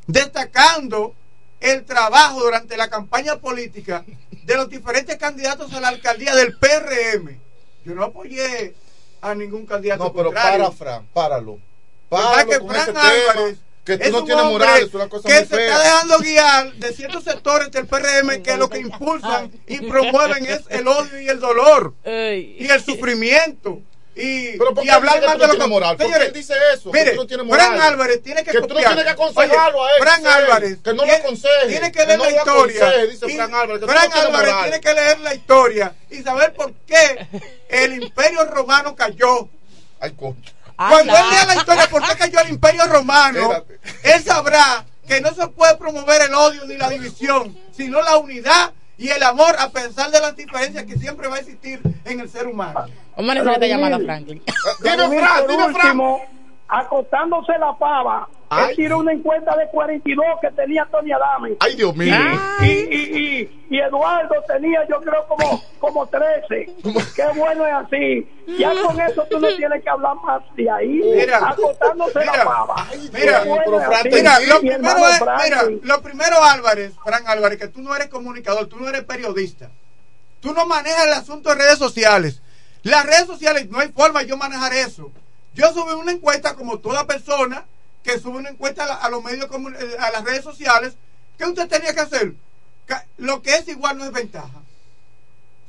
destacando el trabajo durante la campaña política de los diferentes candidatos a la alcaldía del PRM. Yo no apoyé a ningún candidato No, pero contrario. para, Frank, páralo. ¿Verdad Páralo que tema, Álvarez que tú es no un tienes moral, es una cosa que muy se fea. está dejando guiar de ciertos sectores del PRM que lo que impulsan y promueven es el odio y el dolor y el sufrimiento y, Pero ¿por y qué hablar que tú de no lo tienes moral? ¿Por qué Señores, él dice eso? Mire, Que no tienes moral. Frank Álvarez tiene que Que tú no copiar. tienes que aconsejarlo Oye, a él, él, Álvarez que no lo tiene- aconseje, tiene que que leer no la lo historia aconseje, dice Y Frank Álvarez, que no tienes Álvarez tiene que leer la historia y saber por qué el imperio romano cayó Ay, cuando él lea la historia por qué cayó el imperio romano, él sabrá que no se puede promover el odio ni la división, sino la unidad y el amor a pesar de las diferencias que siempre va a existir en el ser humano. Vamos a llamada, Franklin. Vladimir, por último, acostándose la pava, Él tiró una encuesta de 42 que tenía Tony Adame. Ay, Dios mío. Y, y, y, y Eduardo tenía, yo creo, como, como 13. Qué bueno es así. Ya con eso tú no tienes que hablar más de ahí. Mira, acotándose la baba. Mira, bueno es así. mira, lo primero es, mira, lo primero Álvarez, Fran Álvarez, que tú no eres comunicador, tú no eres periodista. Tú no manejas el asunto de redes sociales. Las redes sociales, no hay forma de yo manejar eso. Yo subí una encuesta como toda persona que sube una encuesta a, la- a los medios, eh, a las redes sociales. ¿Qué usted tenía que hacer? Lo que es igual no es ventaja.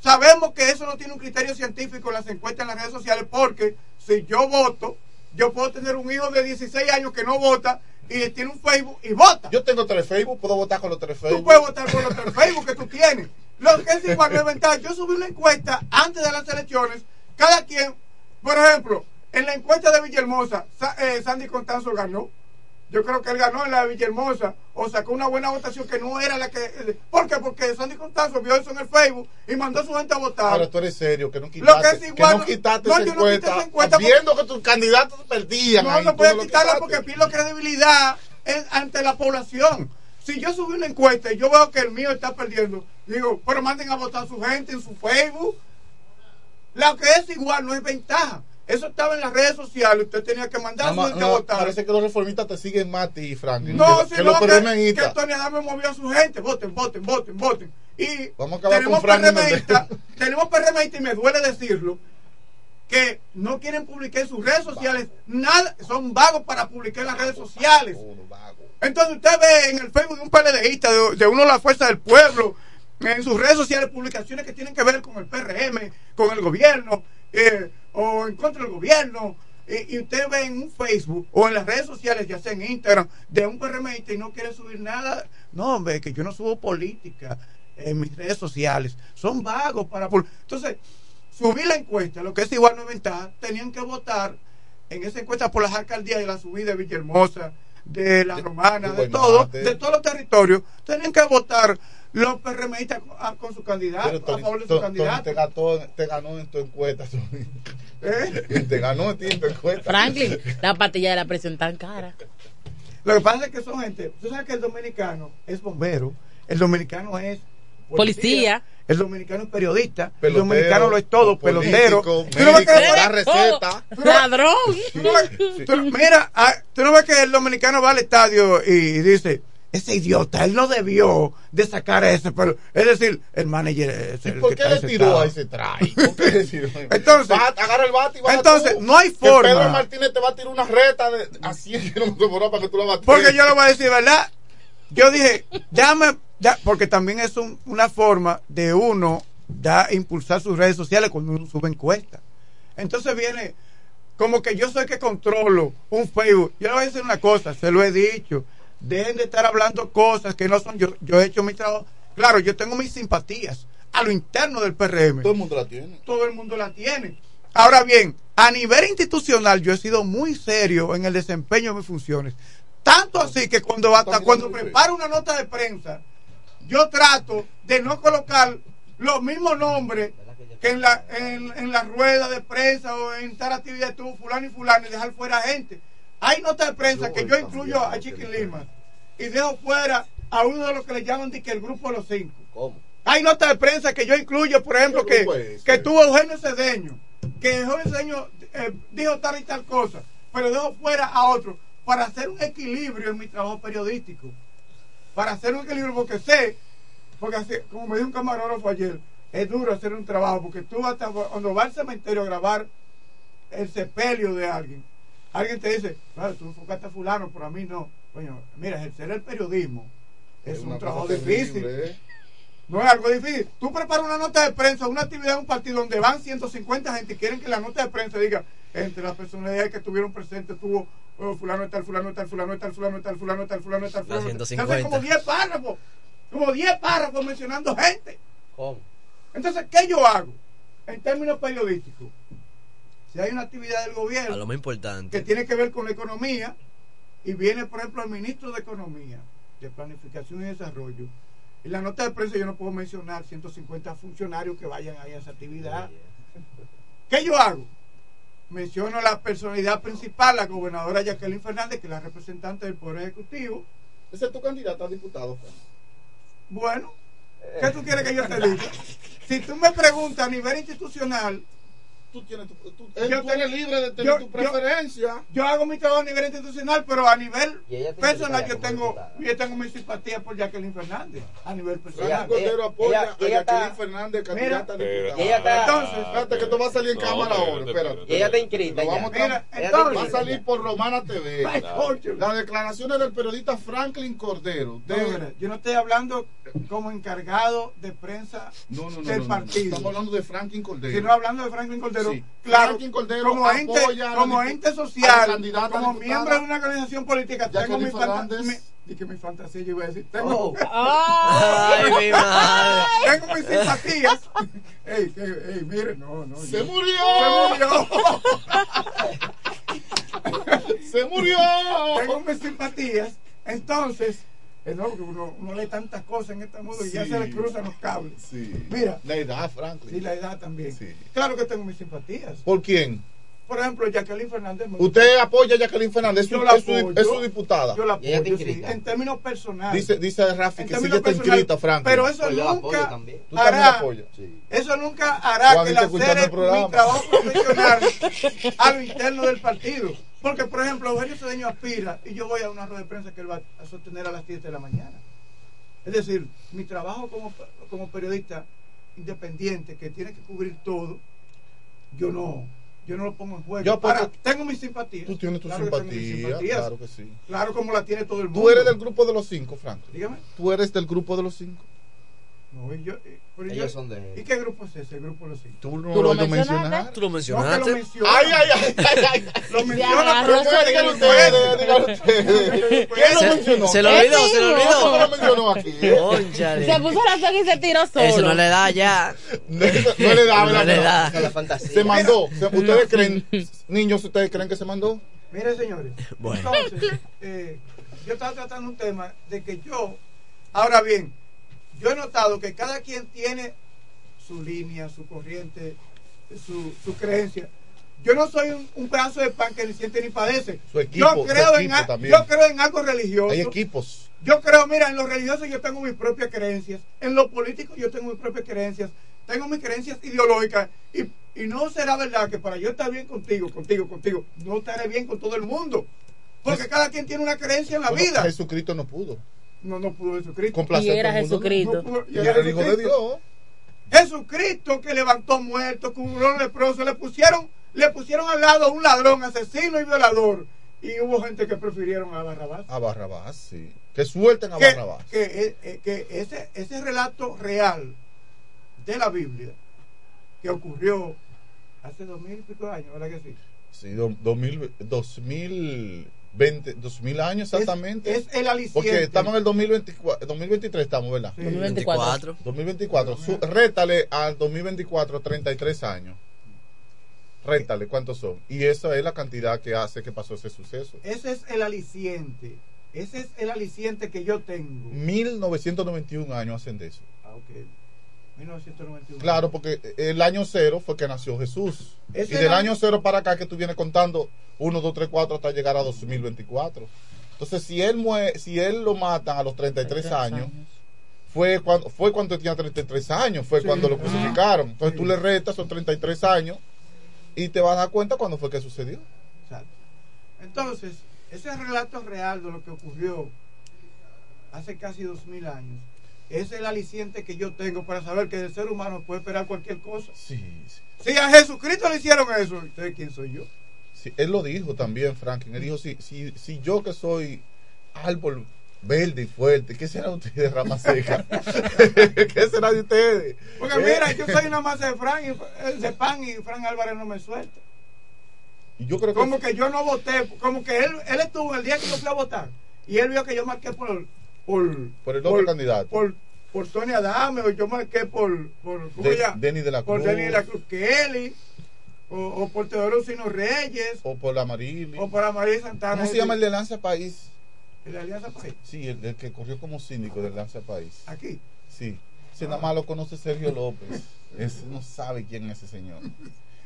Sabemos que eso no tiene un criterio científico en las encuestas en las redes sociales porque si yo voto, yo puedo tener un hijo de 16 años que no vota y tiene un Facebook y vota. Yo tengo tres Facebook, puedo votar con los tres Tú Facebook. puedes votar por los tres Facebook que tú tienes. Lo que es igual no es ventaja. Yo subí una encuesta antes de las elecciones. Cada quien, por ejemplo, en la encuesta de Villahermosa, Sa- eh, Sandy Constanzo ganó. Yo creo que él ganó en la de Villahermosa o sacó una buena votación que no era la que. eh, ¿Por qué? Porque Sandy Constanzo vio eso en el Facebook y mandó a su gente a votar. Ahora tú eres serio, que no Lo quitaste, que es igual, que no quitaste no, esa yo no encuesta, esa encuesta viendo que tus candidatos perdían. No, ahí, no tú puede lo quitarla porque pierdo credibilidad en- ante la población. Si yo subí una encuesta y yo veo que el mío está perdiendo, digo, pero manden a votar a su gente en su Facebook. Lo que es igual no es ventaja. Eso estaba en las redes sociales, usted tenía que mandar a su gente a votar. parece que los reformistas te siguen más a ti, Franklin. No, que, sino que que, que Tony Adame movió a su gente. Voten, voten, voten, voten. Y Vamos a acabar tenemos PRMistas, [LAUGHS] tenemos PRMistas y me duele decirlo, que no quieren publicar en sus redes sociales nada, son vagos para publicar en las redes sociales. Entonces usted ve en el Facebook de un PLDista, de, de uno de la Fuerza del Pueblo, en sus redes sociales publicaciones que tienen que ver con el PRM, con el gobierno, eh, o en contra del gobierno. Y, y usted ve en un Facebook o en las redes sociales, ya sea en Instagram, de un PRMista y no quiere subir nada. No, hombre, que yo no subo política en mis redes sociales. Son vagos para... Entonces, subí la encuesta, lo que es igual no es ventaja, tenían que votar en esa encuesta por las alcaldías de la subida de Villahermosa, de la Romana, de, de todo, de todos los territorios, tenían que votar los PRMistas con, a- con su candidato, Pero a favor de su candidato. Te, ganó, te ganó en tu encuesta. Tony. ¿Eh? [LAUGHS] Te ganó en tu encuesta. Franklin, la pastilla de la presión tan cara. Lo que pasa es que son gente, tú sabes que el dominicano es bombero, el dominicano es Policía. el dominicano es periodista, el Pelotero, dominicano lo es todo, pelotero. médico, Tú no ves que- da receta. Tú no- Ladrón. tú no ves- tú no- mira, ah, tú no ves que el dominicano va al estadio y dice, ese idiota, él no debió de sacar a ese, pero es decir, el manager es el ¿Por que qué le tiró a ese try? [LAUGHS] ¿Por qué le tiró? Entonces- agarra el bate y baja entonces, tú. no hay Que forma. Pedro Martínez te va a tirar una reta de, a 100 kilómetros por hora para que tú la bates. Porque yo le voy a decir, ¿verdad? Yo dije, déjame, ya, porque también es un- una forma de uno da, impulsar sus redes sociales cuando uno sube encuestas. Entonces viene como que yo soy que controlo un Facebook. Yo le voy a decir una cosa, se lo he dicho. Dejen de estar hablando cosas que no son yo. Yo he hecho mi trabajo. Claro, yo tengo mis simpatías a lo interno del PRM. Todo el mundo la tiene. Todo el mundo la tiene. Ahora bien, a nivel institucional yo he sido muy serio en el desempeño de mis funciones. Tanto así que cuando hasta cuando preparo una nota de prensa, yo trato de no colocar los mismos nombres que en la, en, en la rueda de prensa o en tal actividad estuvo fulano y fulano y dejar fuera gente. Hay notas de prensa que yo incluyo a Chiqui Lima y dejo fuera a uno de los que le llaman de que el grupo de los cinco. ¿Cómo? Hay notas de prensa que yo incluyo, por ejemplo, ¿Qué que, es que tuvo Eugenio Cedeño, que Eugenio Cedeño eh, dijo tal y tal cosa, pero dejo fuera a otro para hacer un equilibrio en mi trabajo periodístico. Para hacer un equilibrio, porque sé, porque así, como me dijo un camarógrafo ayer, es duro hacer un trabajo, porque tú hasta cuando vas al cementerio a grabar el sepelio de alguien, alguien te dice, claro, tú enfocaste a fulano, pero a mí no. Coño, mira, ejercer el periodismo es, un trabajo difícil. ¿eh? No es algo difícil. Tú preparas una nota de prensa, una actividad de un partido donde van 150 gente y quieren que la nota de prensa diga, entre las personalidades que estuvieron presentes tuvo oh, fulano tal, fulano tal, fulano tal, fulano tal, fulano tal, fulano tal, fulano tal. 150. Entonces, como 10 párrafos, como 10 párrafos mencionando gente. ¿Cómo? Entonces, ¿qué yo hago? En términos periodísticos, si hay una actividad del A gobierno lo más importante. que tiene que ver con la economía y viene, por ejemplo, el ministro de Economía, de Planificación y Desarrollo. En la nota de prensa yo no puedo mencionar 150 funcionarios que vayan ahí a esa actividad. ¿Qué yo hago? menciono la personalidad principal, la gobernadora Jacqueline Fernández, que es la representante del Poder Ejecutivo. ¿Ese es tu candidata a diputado? Bueno, ¿qué tú quieres que yo te diga? [LAUGHS] Si tú me preguntas a nivel institucional, Tú tienes tu, tú, Yo tú eres libre de tener yo- tu yo- preferencia. yo hago mi trabajo a nivel institucional, pero a nivel ella personal yo tengo, yo tengo mi simpatía por Jacqueline Fernández, a nivel personal. Frank Cordero apoya ella- a ella está- Jacqueline Fernández, candidata a diputada. Y ella está- Entonces, Espérate que esto va a salir en No, cámara ahora. Espérate. ella está inscrita vamos a- Mira, Ella entonces- Va a salir por Romana TV. Las declaraciones del periodista Franklin Cordero. No, De... mira, yo no estoy hablando como encargado de prensa No, no, no, del no, no. partido. Estamos hablando de Franklin Cordero. sino hablando de Franklin Cordero. Sí. Claro, Franklin Cordero como ente, como ente social, como diputada. miembro de una organización política, tengo mi, fanta- Fernández. mi- y que mi fantasía, yo iba a decir, tengo, Oh. [LAUGHS] Ay, mi madre. tengo mis simpatías. [LAUGHS] ey, que- ey, mire, no, no. ¡Se yo- murió! Se murió. ¡Se murió! [LAUGHS] tengo mis simpatías. Entonces, es no, porque uno, uno lee tantas cosas en este mundo y ya Sí. se le cruzan los cables. Sí. Mira. La edad, Franklin. Y la edad también. Sí. Claro que tengo mis simpatías. ¿Por quién? Por ejemplo, Jacqueline Fernández. ¿Usted apoya a Jacqueline Fernández? Es su, Yo la es su- apoyo. es su diputada. Yo la apoyo, sí, en términos personales. Dice, dice Rafi que sí términos está inscrita, Franklin. Pero eso Pues yo apoyo nunca también. ¿Tú también la hará, eso nunca hará Juan que la programa. mi trabajo profesional a lo interno del partido. Porque, por ejemplo, Eugenio Cedeño aspira y yo voy a una rueda de prensa que él va a sostener a las 7 de la mañana. Es decir, mi trabajo como, como periodista independiente que tiene que cubrir todo, yo no, yo no lo pongo en juego. Yo Ahora, tengo mis simpatías. Tú tienes tu Claro simpatía, claro que sí. Claro como la tiene todo el mundo. Tú eres del grupo de los cinco, Franklin. Dígame. Tú eres del grupo de los cinco. No, yo, eh, pero Ellos yo- son de- ¿Y qué grupo es ese? El grupo de los cinco. Tú no ¿Tú lo mencionaste? Tú lo No, que mencionaste. lo menciona. Ay, ay, ay, ay, ay. [LAUGHS] Lo menciona, pero Díganlo no ustedes, díganlo ustedes. ¿Quién lo Se- mencionó? Se lo olvidó, se lo ¿Quién lo olvidó. mencionó aquí? [LAUGHS] Se puso la soga y se tiró solo. Eso no le da ya. No, no le da, No ¿verdad? le da. Se la fantasía. Se mandó. ¿Ustedes creen, niños, ustedes creen que se mandó? Mire, señores. Bueno. Entonces, eh, yo estaba tratando un tema de que yo, ahora bien, yo he notado que cada quien tiene su línea, su corriente, su, su creencia. Yo no soy un, un pedazo de pan que ni siente ni padece. Su equipo, yo, su creo en, también. yo creo en algo religioso. Hay equipos. Yo creo, mira, en lo religioso yo tengo mis propias creencias. En lo político yo tengo mis propias creencias. Tengo mis creencias ideológicas. Y, y no será verdad que para yo estar bien contigo, contigo, contigo, no estaré bien con todo el mundo. Porque cada quien tiene una creencia en la Bueno, vida. Jesucristo no pudo. No, no pudo Jesucristo. Complacer Y era Jesucristo. No pudo- Y era el Hijo de Dios. Jesucristo que levantó muertos, curó leprosos, le pusieron, le pusieron al lado a un ladrón, asesino y violador. Y hubo gente que prefirieron a Barrabás. A Barrabás, sí. Que suelten a que, Barrabás. que, eh, eh, que ese, ese relato real de la Biblia que ocurrió hace dos mil y pico de años, ¿verdad que sí? Sí, do- 2000, 2020, 2000 años exactamente. Es, es el aliciente. Porque estamos en el 2024, 2023 estamos, ¿verdad? Sí. 2024. 2024. Su- rétale al 2024 33 años. Rétale, ¿cuántos son? Y esa es la cantidad que hace que pasó ese suceso. Ese es el aliciente. Ese es el aliciente que yo tengo. 1991 años hacen de eso. Ah, ok. 1991. Claro, porque el año cero fue que nació Jesús. Y del año cero para acá que tú vienes contando 1, 2, 3, 4 hasta llegar a 2024. Entonces, si él mue si él lo matan a los 33 años, fue cuando fue cuando tenía 33 años, fue Sí. cuando lo crucificaron. Entonces Sí. tú le restas esos 33 años y te vas a dar cuenta cuándo fue que sucedió. Exacto. Entonces, ese relato real de lo que ocurrió hace casi dos mil es el aliciente que yo tengo para saber que el ser humano puede esperar cualquier cosa. Sí, sí. Si a Jesucristo le hicieron eso, ¿ustedes quién soy yo? Sí, él lo dijo también, Franklin. Él dijo, si, si, si yo que soy árbol verde y fuerte, ¿qué será de ustedes, rama seca? [LAUGHS] ¿Qué será de ustedes? Porque Eh, mira, yo soy una masa de Fran y, de pan y Fran Álvarez no me suelta. y yo creo que Como que yo no voté, como que él, él estuvo el día que yo fui a votar y él vio que yo marqué por por, por el otro candidato. por, por Tony Adame o yo marqué por, por ¿cómo De-? Denny de la por Cruz. Denny de la Cruz Kelly o, o por Teodoro Sino Reyes o por la Marili. o por María Santana ¿Cómo se llama el de Lanza País? el de Alianza País Sí, el, el que corrió como síndico del Lanza País. aquí Sí. Ese nada más lo conoce Sergio López. [LAUGHS] Ese no sabe quién es ese señor.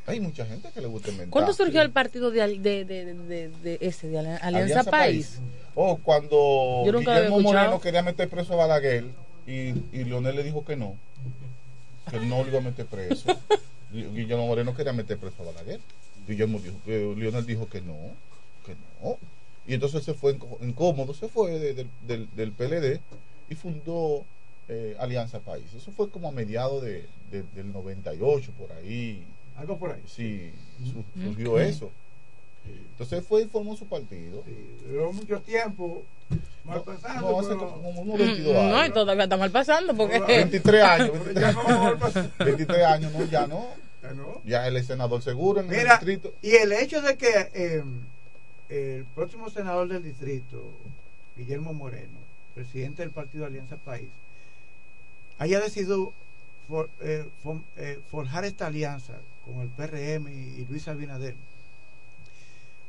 Hay mucha gente que le gusta inventar. ¿Cuándo surgió el partido de, de, de, ese, de Alianza, Alianza País? O cuando Guillermo. Moreno quería meter preso a Balaguer y, y Leonel le dijo que no, que no lo iba a meter preso. [LAUGHS] Gui- Guillermo Moreno quería meter preso a Balaguer. Guillermo dijo, eh, Leonel dijo que no, que no. Y entonces se fue incómodo, se fue de- del- del, del PLD y fundó eh, Alianza País. Eso fue como a mediados de, de- del 98, por ahí. Algo por ahí. Sí, su- surgió eso. Entonces fue y formó su partido. Duró mucho tiempo. Mal pasando. No, hace pero- como unos 22 Mm, años. No, y todavía está mal pasando porque... 23 años. 23, 23 [LAUGHS] años, no, ya no. Ya no. Ya él es senador seguro en el Mira, distrito. y el hecho de que eh, el próximo senador del distrito, Guillermo Moreno, presidente del partido Alianza País, haya decidido for- eh, eh, forjar esta alianza con el PRM y, y Luis Abinader.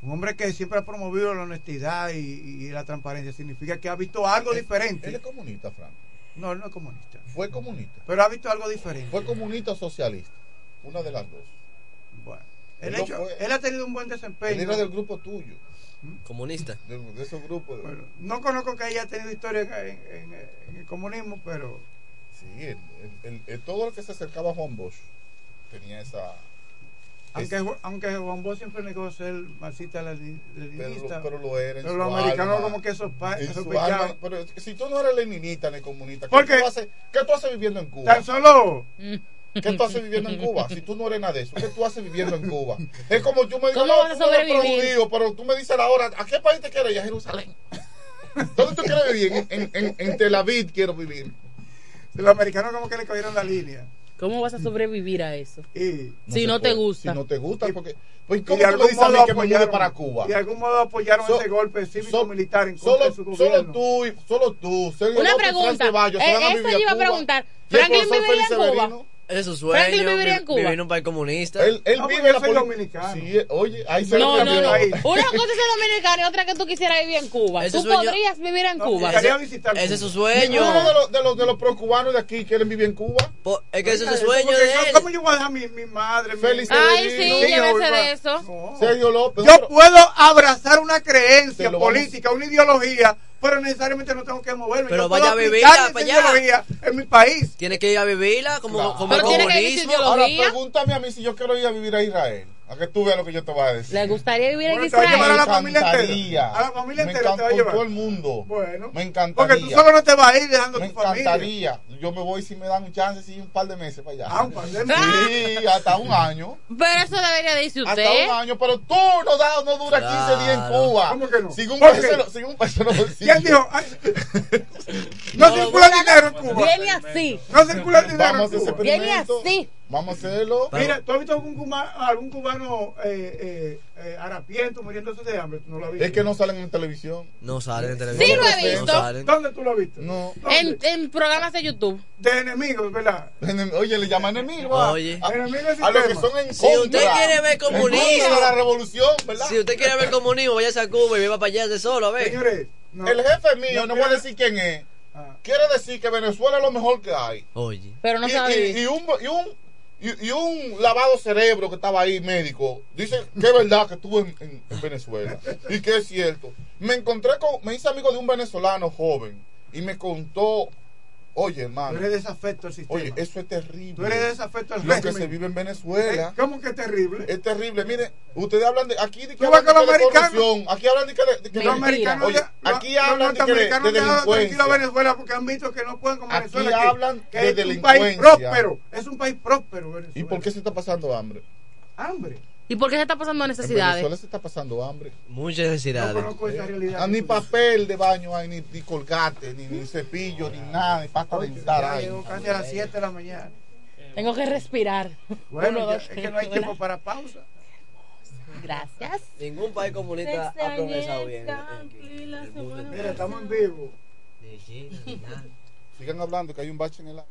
Un hombre que siempre ha promovido la honestidad y, y la transparencia, significa que ha visto algo diferente. Él es comunista, Frank. No, él no es comunista. Fue comunista. Pero ha visto algo diferente. Fue comunista o socialista. Una de las dos. Bueno, el Él hecho- fue- él ha tenido un buen desempeño. Él era del grupo tuyo. Comunista. De, de esos grupos. Bueno, no conozco que haya tenido historia en, en- en- en el comunismo, pero Sí, el- el- el- todo el que se acercaba a Juan Bosch tenía esa. aunque, aunque Juan Bosch siempre negó ser marxista leni- Pero, leninista, lo- pero lo era. en pero su los americanos alma. como que sospechaban. pero si tú no eres leninista ni comunista, ¿Por ¿qué, qué? Tú haces, ¿qué tú haces viviendo en Cuba? Tan solo [LAUGHS] ¿Qué tú haces viviendo en Cuba? Si tú no eres nada de eso, ¿qué tú haces viviendo en Cuba? Es como yo me digo, ¿Cómo no, vas a tú no eres sobrevivir? pero tú me dices la hora, ¿a qué país te quieres ir? A Jerusalén. ¿Dónde tú quieres vivir? En, en, en, en Tel Aviv quiero vivir. los americanos como que le cogieron la línea. ¿Cómo vas a sobrevivir a eso? Y, si no te gusta. Si no te gusta, porque. Pues, y ¿Cómo de tú me algún modo que apoyaron para Cuba? y de algún modo apoyaron So- ese golpe cívico-militar en contra Solo, de su solo gobierno. tú, y- solo tú, Sergio Una López y pregunta. Se Eh, eso yo iba a preguntar. Y ¿Franklin viviría en Cuba? Ese es su sueño. Franklin viviría en Cuba. Vivir en un país comunista. Él, él Ah, vive en la poli- dominicano. Sí, oye, ahí se No, no, cambió. no. ahí. Una cosa es ser dominicano y otra que tú quisieras vivir en Cuba. Ese Tú sueño- podrías vivir en No, Cuba. me gustaría visitar Ese es su sueño. Ninguno de los, de los, de los pro-cubanos de aquí quieren vivir en Cuba. Po- Es que ese es su sueño de él. ¿Cómo yo voy a dejar mi, mi madre? Félix Ay, sí, llévese de eso. No. Sergio López. Yo puedo abrazar una creencia política, una ideología, pero necesariamente no tengo que moverme. Pero Yo vaya a vivirla para allá. en mi país. Tiene que ir a vivirla como, Claro. como Pero tiene que ir comunismo. Ahora pregúntame a mí si yo quiero ir a vivir a Israel. A que tú veas lo que yo te voy a decir. ¿Le gustaría vivir en Bueno, te va a llevar a Israel? la familia entera. A la familia me entera te va a llevar. todo el mundo. Bueno, me encantaría. Porque tú solo no te vas a ir dejando me tu familia. encantaría. Yo me voy si me dan un chance, sí, un par de meses para allá. Ah, un par de meses. Sí, hasta un año. Pero eso debería de irse Hasta usted. un año, pero tú no, da, no dura 15 días en Claro. Cuba. ¿Cómo que no? Sin un ¿Por peso, sin un bolsillos. ¿Quién dijo? No circula dinero en Cuba. Viene así. No circula dinero en Cuba. Viene así. Vamos a hacerlo. Mira, ¿tú has visto algún cubano, algún cubano eh, eh, eh, harapiento muriéndose de hambre? ¿Tú no lo has visto? Es que no salen en televisión. No salen en televisión. Sí, lo he No visto. salen. ¿Dónde tú lo has visto? No. En, en programas de YouTube. De enemigos, ¿verdad? Oye, le llaman enemigo. a- Oye. A, a los que son en Si contra. usted quiere ver comunismo. de la revolución, ¿verdad? Si usted quiere ver comunismo, váyase a Cuba y viva para allá de solo, a ver. Señores, no. El jefe mío, Yo no voy a decir quién es, Ah. quiere decir que Venezuela es lo mejor que hay. Oye. Pero no y, sabe y un, y, un, y, y un lavado cerebro que estaba ahí, médico, dice que es verdad que en- en Venezuela y que es cierto. Me encontré con, me hice amigo de un venezolano joven y me contó, oye Tú hermano, eres desafecto al sistema. oye, eso es terrible. Tú eres desafecto al Lo que se vive en Eh, Venezuela. ¿Cómo que terrible? Es terrible. Mire, ustedes hablan de. Aquí de que Tú hablan de, los de corrupción. Aquí hablan de que de, que Los americanos, Oye, ya- aquí los- hablan los de que de- norteamericanos de dejaron tranquilo a delincuencia. Venezuela porque han visto que no pueden con Aquí Venezuela. que- hablan que de es un país delincuencia. próspero. Es un país próspero, Venezuela. ¿Y por qué se está pasando hambre? Hambre. ¿Y por qué se está pasando En necesidades? Venezuela se está pasando hambre. Muchas No necesidades. conozco esa realidad. Ah, ni papel de baño hay, ni, ni colgate, ni, ni cepillo, ni nada, ni pasta dental hay. casi a las 7 de la mañana. Tengo que respirar. Bueno, Uno, ya- dos, es que no hay tiempo para pausa. Gracias. Ningún país comunista ha progresado bien. Mira, estamos en vivo. Sigan hablando que hay un bache en el agua.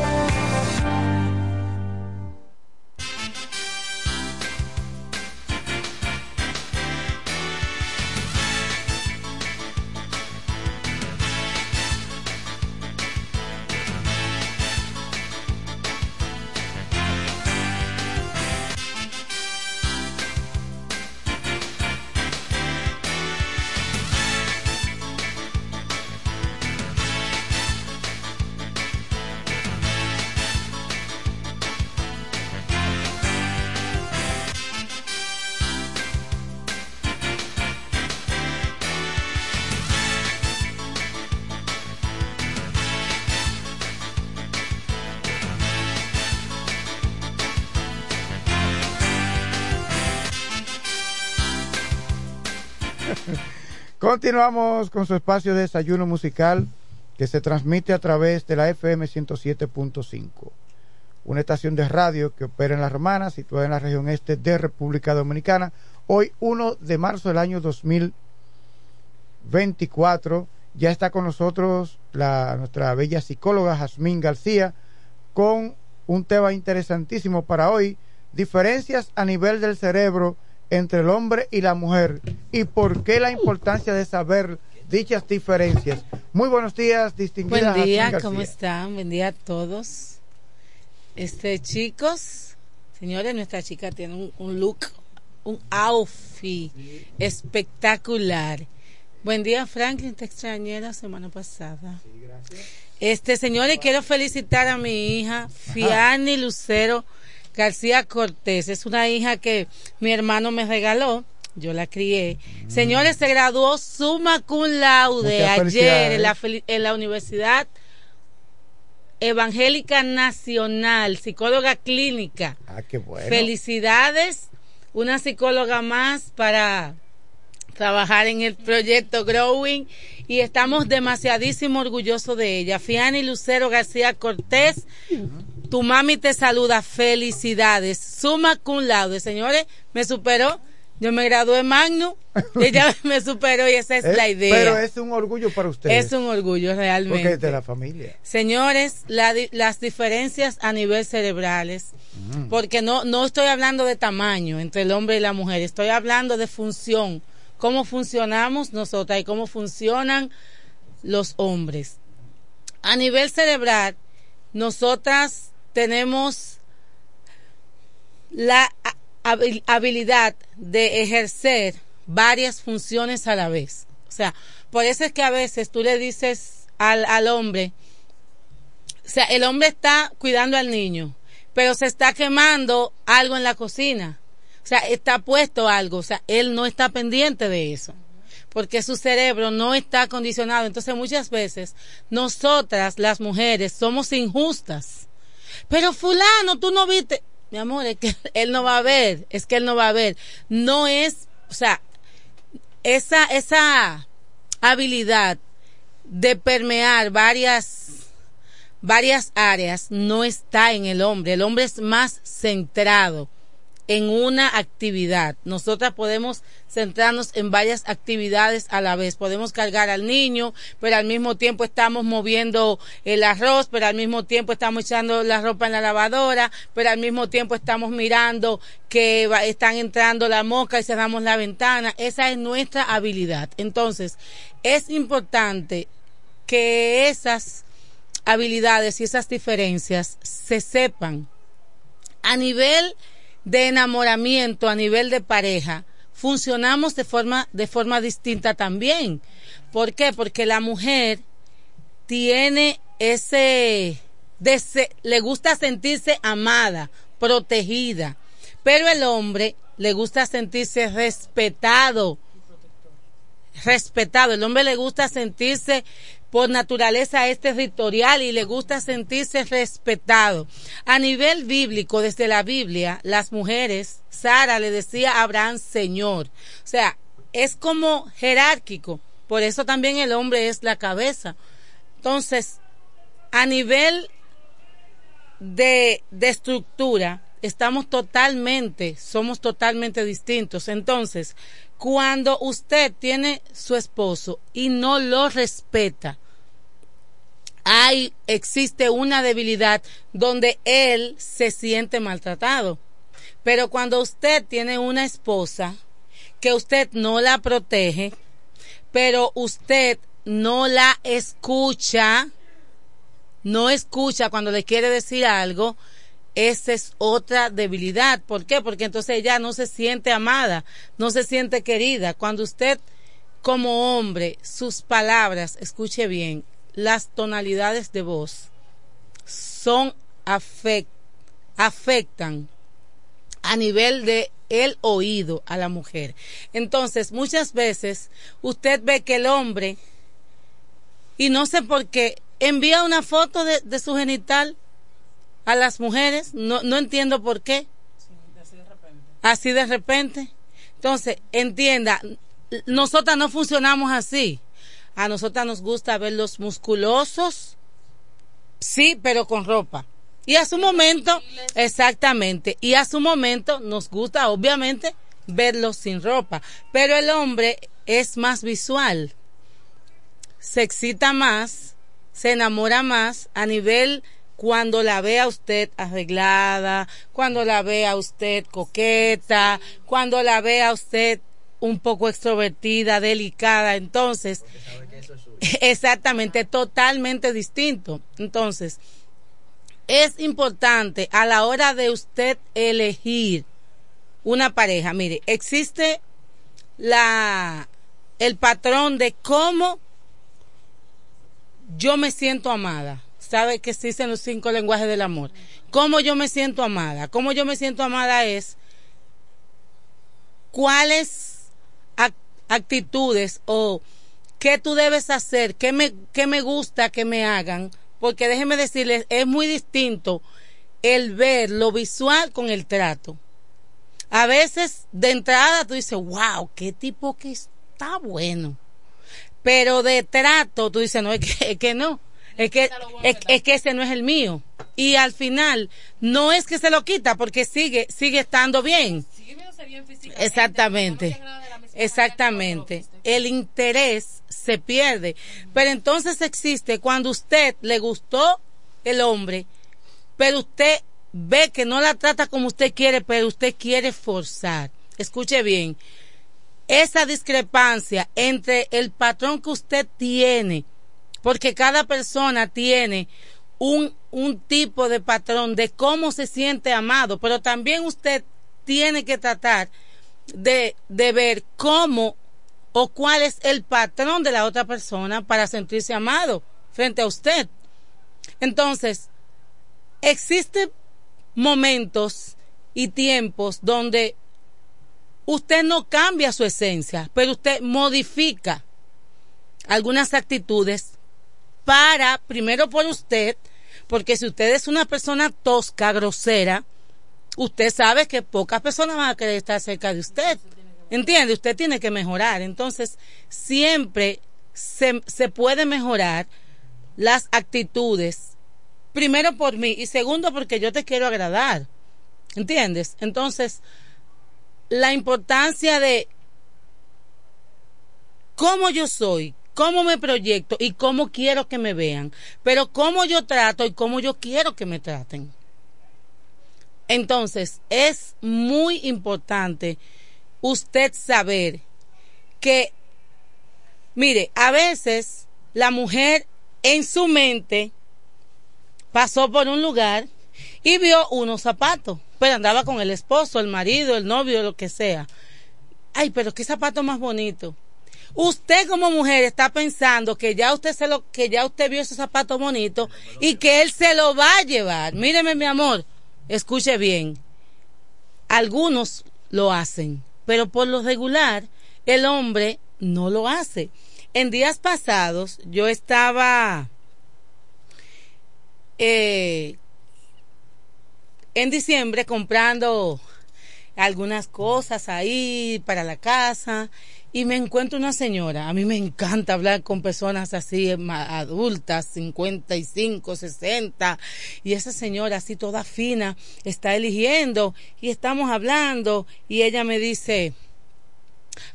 Continuamos con su espacio de desayuno musical que se transmite a través de la FM 107.5, una estación de radio que opera en La Romana, situada en la región este de República Dominicana. Hoy, 1 de marzo del año 2024, ya está con nosotros la, nuestra bella psicóloga Jazmín García con un tema interesantísimo para hoy, diferencias a nivel del cerebro entre el hombre y la mujer y por qué la importancia de saber dichas diferencias. Muy buenos días, distinguida. Buen día, ¿cómo están? Buen día a todos. Este, chicos, señores, nuestra chica tiene un, un look, un outfit espectacular. Buen día, Franklin, te extrañé la semana pasada. Este, señores, quiero felicitar a mi hija, Fiani Lucero García Cortés. Es una hija que mi hermano me regaló. Yo la crié. Señores, se graduó summa cum laude ayer la, en la Universidad Evangélica Nacional, psicóloga clínica. Ah, qué bueno. Felicidades, una psicóloga más para trabajar en el proyecto Growing y estamos demasiadísimo orgullosos de ella. Fiani Lucero García Cortés, tu mami te saluda, felicidades. Suma cum laude, señores, me superó. Yo me gradué Magno, [LAUGHS] ella me superó y esa es Eh, la idea. Pero es un orgullo para ustedes. Es un orgullo realmente. Porque es de la familia. Señores, la las diferencias a nivel cerebrales, Mm. porque no, no estoy hablando de tamaño entre el hombre y la mujer, estoy hablando de función, cómo funcionamos nosotras y cómo funcionan los hombres. A nivel cerebral, nosotras tenemos la habilidad de ejercer varias funciones a la vez. O sea, por eso es que a veces tú le dices al, al hombre, o sea, el hombre está cuidando al niño, pero se está quemando algo en la cocina. O sea, está puesto algo, o sea, él no está pendiente de eso, porque su cerebro no está acondicionado. Entonces, muchas veces, nosotras, las mujeres, somos injustas. Pero fulano, tú no viste, mi amor, es que [LAUGHS] él no va a ver, es que él no va a ver. No es, o sea, esa, esa habilidad de permear varias varias áreas no está en el hombre. El hombre es más centrado en una actividad. Nosotras podemos centrarnos en varias actividades a la vez. Podemos cargar al niño, pero al mismo tiempo estamos moviendo el arroz, pero al mismo tiempo estamos echando la ropa en la lavadora, pero al mismo tiempo estamos mirando que están entrando la mosca y cerramos la ventana. Esa es nuestra habilidad. Entonces, es importante que esas habilidades y esas diferencias se sepan a nivel de enamoramiento, a nivel de pareja, funcionamos de forma, de forma distinta también. ¿Por qué? Porque la mujer tiene ese, dese- le gusta sentirse amada, protegida, pero el hombre le gusta sentirse respetado, respetado. El hombre le gusta sentirse por naturaleza es territorial y le gusta sentirse respetado. A nivel bíblico, desde la Biblia, las mujeres, Sara le decía a Abraham Señor. O sea, es como jerárquico. Por eso también el hombre es la cabeza. Entonces, a nivel de, de estructura, estamos totalmente, somos totalmente distintos. Entonces, cuando usted tiene su esposo y no lo respeta, hay, existe una debilidad donde él se siente maltratado. Pero cuando usted tiene una esposa que usted no la protege, pero usted no la escucha, no escucha cuando le quiere decir algo, esa es otra debilidad. ¿Por qué? Porque entonces ella no se siente amada, no se siente querida. Cuando usted como hombre, sus palabras, escuche bien, las tonalidades de voz son afectan a nivel de el oído a la mujer. Entonces, muchas veces usted ve que el hombre, y no sé por qué, envía una foto de, su genital a las mujeres, no, no entiendo por qué. así de repente. Así de repente. Entonces, entienda, nosotras no funcionamos así. A nosotras nos gusta verlos musculosos, sí, pero con ropa. Y a su momento, exactamente, y a su momento nos gusta, obviamente, verlos sin ropa. Pero el hombre es más visual, se excita más, se enamora más a nivel cuando la ve a usted arreglada, cuando la ve a usted coqueta, cuando la ve a usted un poco extrovertida, delicada, entonces, [LAUGHS] exactamente, totalmente distinto. Entonces, es importante a la hora de usted elegir una pareja, mire, existe la, el patrón de cómo yo me siento amada. Sabe que existen los cinco lenguajes del amor. ¿Cómo yo me siento amada? ¿Cómo yo me siento amada es cuáles actitudes o qué tú debes hacer, qué me, qué me gusta que me hagan, porque déjeme decirles, es muy distinto el ver lo visual con el trato. A veces de entrada tú dices, wow, qué tipo que está bueno. Pero de trato tú dices, no, es que, es que no. Es que, es, es, que ese no es el mío. Y al final, no es que se lo quita porque sigue, sigue estando bien. Exactamente. Exactamente. El interés se pierde. Pero entonces existe cuando usted le gustó el hombre, pero usted ve que no la trata como usted quiere, pero usted quiere forzar. Escuche bien. Esa discrepancia entre el patrón que usted tiene, porque cada persona tiene un, un tipo de patrón de cómo se siente amado, pero también usted tiene que tratar de, de ver cómo o cuál es el patrón de la otra persona para sentirse amado frente a usted. Entonces, existen momentos y tiempos donde usted no cambia su esencia, pero usted modifica algunas actitudes para, primero por usted, porque si usted es una persona tosca, grosera, usted sabe que pocas personas van a querer estar cerca de usted. ¿Entiende? Usted tiene que mejorar. Entonces, siempre se, se puede mejorar las actitudes. Primero por mí y segundo porque yo te quiero agradar. ¿Entiendes? Entonces, la importancia de cómo yo soy, cómo me proyecto y cómo quiero que me vean, pero cómo yo trato y cómo yo quiero que me traten. Entonces, es muy importante usted saber que, mire, a veces la mujer en su mente pasó por un lugar y vio unos zapatos, pero andaba con el esposo, el marido, el novio, lo que sea. Ay, pero qué zapato más bonito. Usted como mujer está pensando que ya usted se lo, que ya usted vio ese zapato bonito y que él se lo va a llevar. Míreme, mi amor, escuche bien, algunos lo hacen, pero por lo regular el hombre no lo hace. En días pasados yo estaba eh, en diciembre comprando algunas cosas ahí para la casa y me encuentro una señora. A mí me encanta hablar con personas así adultas, 55, 60, y esa señora así toda fina está eligiendo y estamos hablando y ella me dice,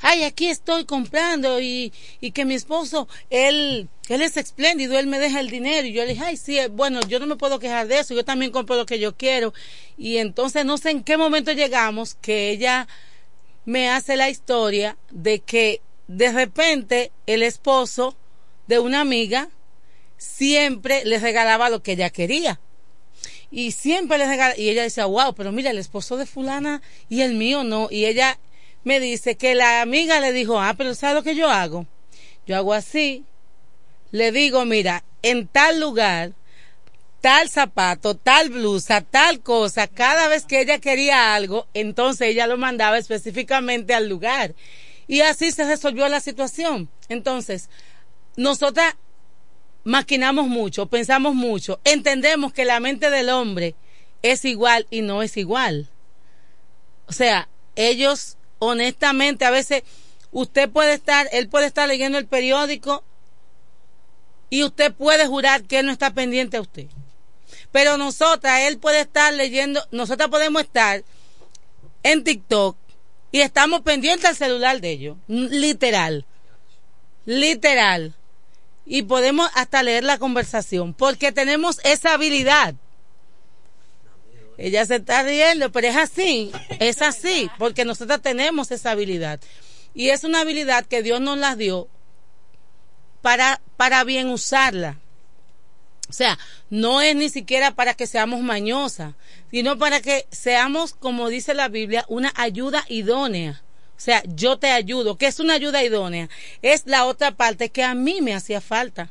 ay, aquí estoy comprando y, y que mi esposo, él, él es espléndido, él me deja el dinero. Y yo le dije, ay, sí, eh, bueno, yo no me puedo quejar de eso, yo también compro lo que yo quiero. Y entonces no sé en qué momento llegamos que ella me hace la historia de que de repente el esposo de una amiga siempre le regalaba lo que ella quería. Y siempre le regalaba, y ella decía, wow, pero mira, el esposo de fulana y el mío no. Y ella me dice que la amiga le dijo, ah, pero ¿sabes lo que yo hago? Yo hago así, le digo, mira, en tal lugar, tal zapato, tal blusa, tal cosa, cada vez que ella quería algo, entonces ella lo mandaba específicamente al lugar. Y así se resolvió la situación. Entonces, nosotras maquinamos mucho, pensamos mucho, entendemos que la mente del hombre es igual y no es igual. O sea, ellos honestamente a veces usted puede estar, él puede estar leyendo el periódico y usted puede jurar que él no está pendiente a usted. Pero nosotras, él puede estar leyendo, nosotras podemos estar en TikTok y estamos pendientes al celular de ellos. Literal. Literal. Y podemos hasta leer la conversación porque tenemos esa habilidad. Ella se está riendo, pero es así, es así, porque nosotros tenemos esa habilidad. Y es una habilidad que Dios nos la dio para, para bien usarla. O sea, no es ni siquiera para que seamos mañosas, sino para que seamos, como dice la Biblia, una ayuda idónea. O sea, yo te ayudo. ¿Qué es una ayuda idónea? Es la otra parte que a mí me hacía falta.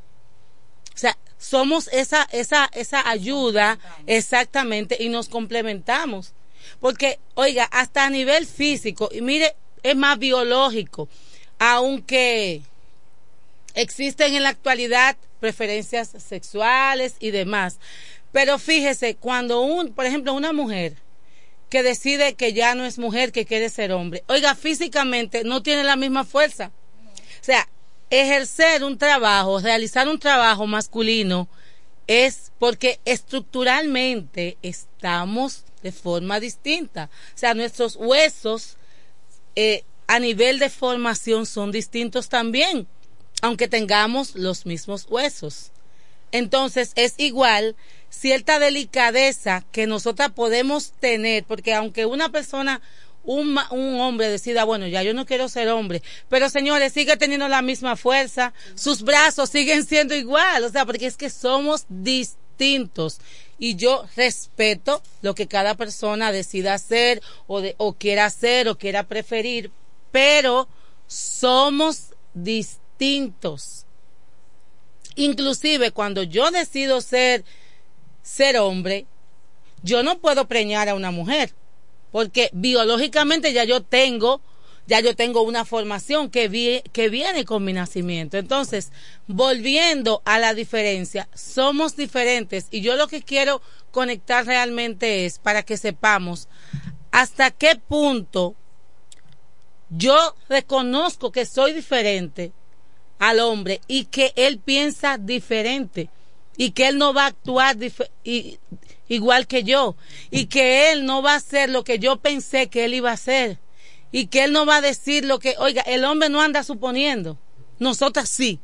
O sea, somos esa, esa, esa ayuda exactamente y nos complementamos. Porque, oiga, hasta a nivel físico, y mire, es más biológico, aunque existen en la actualidad preferencias sexuales y demás. Pero fíjese, cuando un, por ejemplo, una mujer que decide que ya no es mujer, que quiere ser hombre, oiga, físicamente no tiene la misma fuerza. O sea, ejercer un trabajo, realizar un trabajo masculino es porque estructuralmente estamos de forma distinta. O sea, nuestros huesos eh, a nivel de formación son distintos también, aunque tengamos los mismos huesos. Entonces es igual cierta delicadeza que nosotras podemos tener, porque aunque una persona, un, hombre decida, bueno, ya yo no quiero ser hombre, pero señores, sigue teniendo la misma fuerza, sus brazos siguen siendo igual, o sea, porque es que somos distintos. Y yo respeto lo que cada persona decida hacer o, de, o quiera hacer o quiera preferir, pero somos distintos inclusive cuando yo decido ser ser hombre, yo no puedo preñar a una mujer, porque biológicamente ya yo tengo ya yo tengo una formación que, que viene con mi nacimiento. Entonces, volviendo a la diferencia, somos diferentes y yo lo que quiero conectar realmente es para que sepamos hasta qué punto yo reconozco que soy diferente al hombre y que él piensa diferente y que él no va a actuar igual que yo y que él no va a hacer lo que yo pensé que él iba a hacer y que él no va a decir lo que, oiga, el hombre no anda suponiendo, nosotras sí.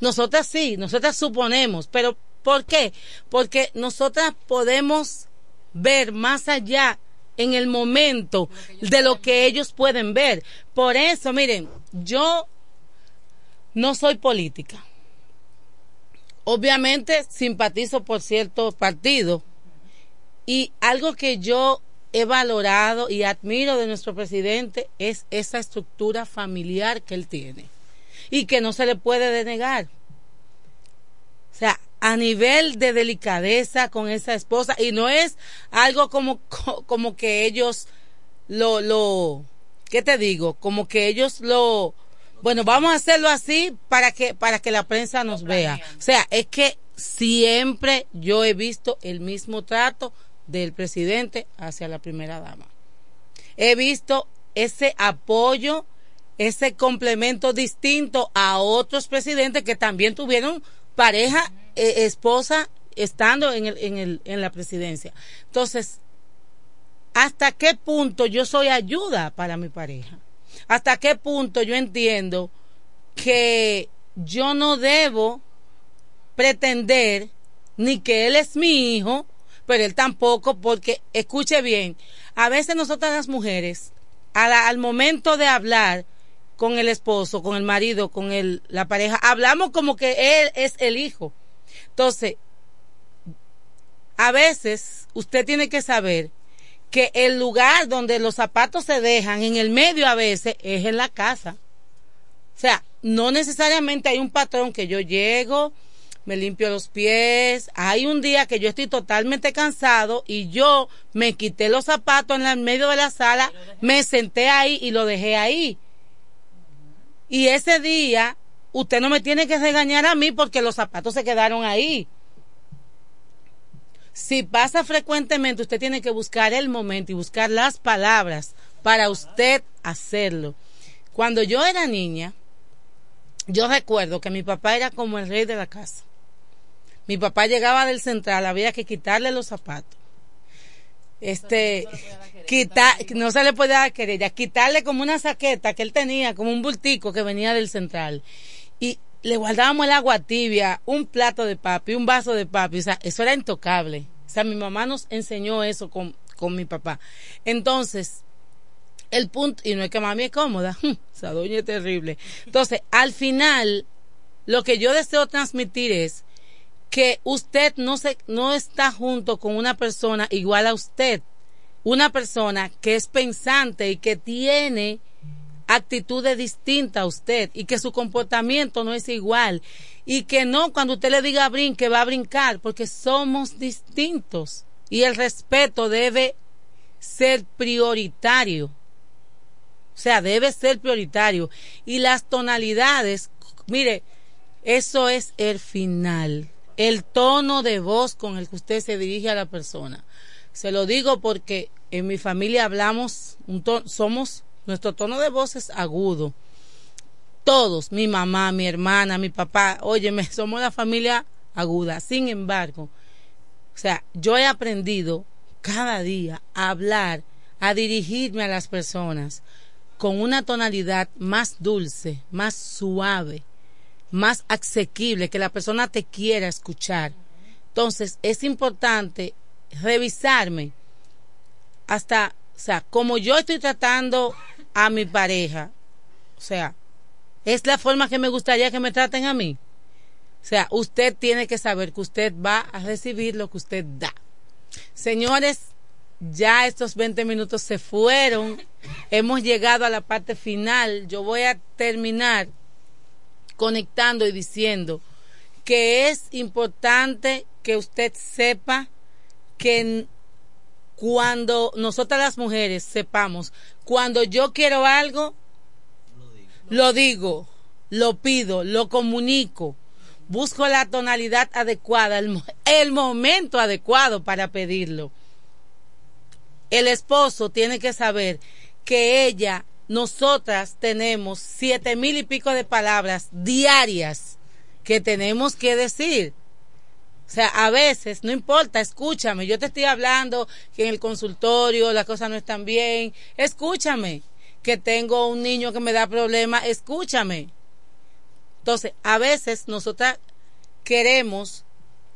Nosotras sí, nosotras suponemos, pero ¿por qué? Porque nosotras podemos ver más allá en el momento de lo que ellos pueden ver. Por eso, miren, yo no soy política. Obviamente simpatizo por cierto partido. Y algo que yo he valorado y admiro de nuestro presidente es esa estructura familiar que él tiene y que no se le puede denegar. O sea, a nivel de delicadeza con esa esposa y no es algo como co- como que ellos lo lo ¿qué te digo? Como que ellos lo, bueno, vamos a hacerlo así para que, para que la prensa nos vea. O sea, es que siempre yo he visto el mismo trato del presidente hacia la primera dama. He visto ese apoyo, ese complemento distinto a otros presidentes que también tuvieron pareja, eh, esposa, estando en, el, en, el, en la presidencia. Entonces, ¿hasta qué punto yo soy ayuda para mi pareja? ¿Hasta qué punto yo entiendo que yo no debo pretender ni que él es mi hijo, pero él tampoco, porque escuche bien, a veces nosotras las mujeres, a la- al momento de hablar con el esposo, con el marido, con el, la pareja, hablamos como que él es el hijo. Entonces, a veces usted tiene que saber que el lugar donde los zapatos se dejan, en el medio a veces, es en la casa. O sea, no necesariamente hay un patrón que yo llego, me limpio los pies. Hay un día que yo estoy totalmente cansado y yo me quité los zapatos en el medio de la sala, me senté ahí y lo dejé ahí. Y ese día, usted no me tiene que regañar a mí porque los zapatos se quedaron ahí. Si pasa frecuentemente, usted tiene que buscar el momento y buscar las palabras para usted hacerlo. Cuando yo era niña, yo recuerdo que mi papá era como el rey de la casa. Mi papá llegaba del central, había que quitarle los zapatos. Este, quitar, no se le podía dar querella, quitarle como una saqueta que él tenía, como un bultico que venía del central. Y le guardábamos el agua tibia, un plato de papi, un vaso de papi, o sea, eso era intocable. O sea, mi mamá nos enseñó eso con, con mi papá. Entonces, el punto, y no es que mami es cómoda, [LAUGHS] esa doña es terrible. Entonces, al final, lo que yo deseo transmitir es que usted no se, no está junto con una persona igual a usted. Una persona que es pensante y que tiene actitudes distintas a usted y que su comportamiento no es igual y que no cuando usted le diga brinque va a brincar porque somos distintos y el respeto debe ser prioritario. O sea, debe ser prioritario. Y las tonalidades, mire, eso es el final. El tono de voz con el que usted se dirige a la persona. Se lo digo porque en mi familia hablamos, un tono, somos, nuestro tono de voz es agudo. Todos, mi mamá, mi hermana, mi papá, óyeme, [LAUGHS] somos la familia aguda. Sin embargo, o sea, yo he aprendido cada día a hablar, a dirigirme a las personas con una tonalidad más dulce, más suave, más asequible, que la persona te quiera escuchar. Entonces, es importante revisarme hasta, o sea, como yo estoy tratando a mi pareja, o sea, es la forma que me gustaría que me traten a mí. O sea, usted tiene que saber que usted va a recibir lo que usted da. Señores, ya estos 20 minutos se fueron. Hemos llegado a la parte final. Yo voy a terminar conectando y diciendo que es importante que usted sepa que cuando nosotras las mujeres sepamos, cuando yo quiero algo, lo digo, lo pido, lo comunico, busco la tonalidad adecuada, el, el momento adecuado para pedirlo. El esposo tiene que saber que ella, nosotras tenemos siete mil y pico de palabras diarias que tenemos que decir. O sea, a veces, no importa, escúchame, yo te estoy hablando que en el consultorio las cosas no están bien, escúchame, que tengo un niño que me da problemas, escúchame. Entonces, a veces nosotras queremos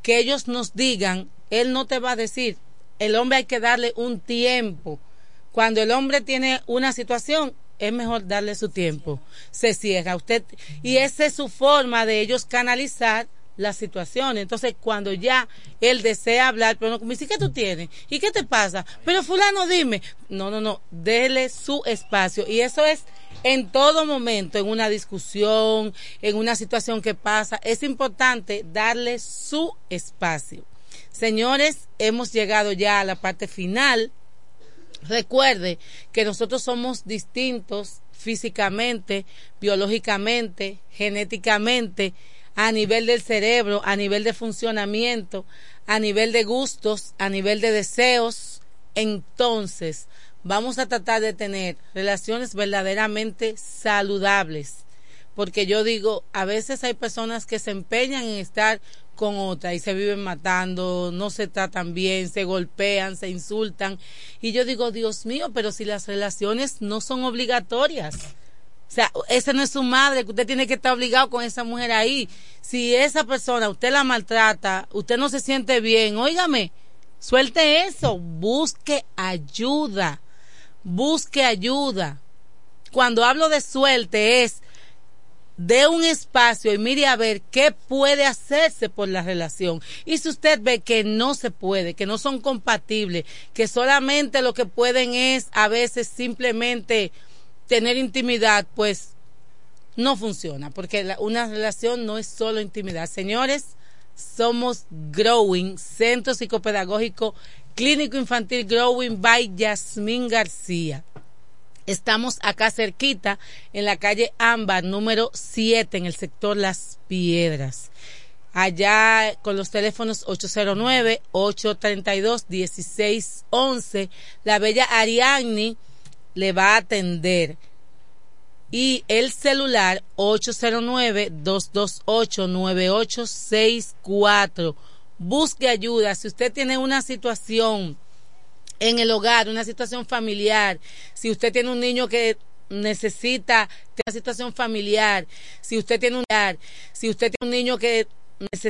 que ellos nos digan, él no te va a decir, el hombre hay que darle un tiempo. Cuando el hombre tiene una situación, es mejor darle su tiempo. Se cierra usted y esa es su forma de ellos canalizar la situación. Entonces, cuando ya él desea hablar, pero no, como dice, ¿qué tú tienes? ¿Y qué te pasa? Pero fulano, dime. No, no, no, déle su espacio. Y eso es en todo momento, en una discusión, en una situación que pasa, es importante darle su espacio. Señores, hemos llegado ya a la parte final Recuerde que nosotros somos distintos físicamente, biológicamente, genéticamente, a nivel del cerebro, a nivel de funcionamiento, a nivel de gustos, a nivel de deseos. Entonces, vamos a tratar de tener relaciones verdaderamente saludables. Porque yo digo, a veces hay personas que se empeñan en estar con otra y se viven matando, no se tratan bien, se golpean, se insultan. Y yo digo, Dios mío, pero si las relaciones no son obligatorias. O sea, esa no es su madre, que usted tiene que estar obligado con esa mujer ahí. Si esa persona usted la maltrata, usted no se siente bien, óigame, suelte eso, busque ayuda, busque ayuda. Cuando hablo de suelte es dé un espacio y mire a ver qué puede hacerse por la relación. Y si usted ve que no se puede, que no son compatibles, que solamente lo que pueden es a veces simplemente tener intimidad, pues no funciona, porque una relación no es solo intimidad. Señores, somos Growing, Centro Psicopedagógico Clínico Infantil Growing by Yasmín García. Estamos acá cerquita, en la calle Ámbar, número 7, en el sector Las Piedras. Allá con los teléfonos 809-832-1611, la bella Ariadne le va a atender. Y el celular 809-228-9864. Busque ayuda. Si usted tiene una situación en el hogar, una situación familiar, si usted tiene un niño que necesita una situación familiar, si usted tiene un si usted tiene un niño que necesita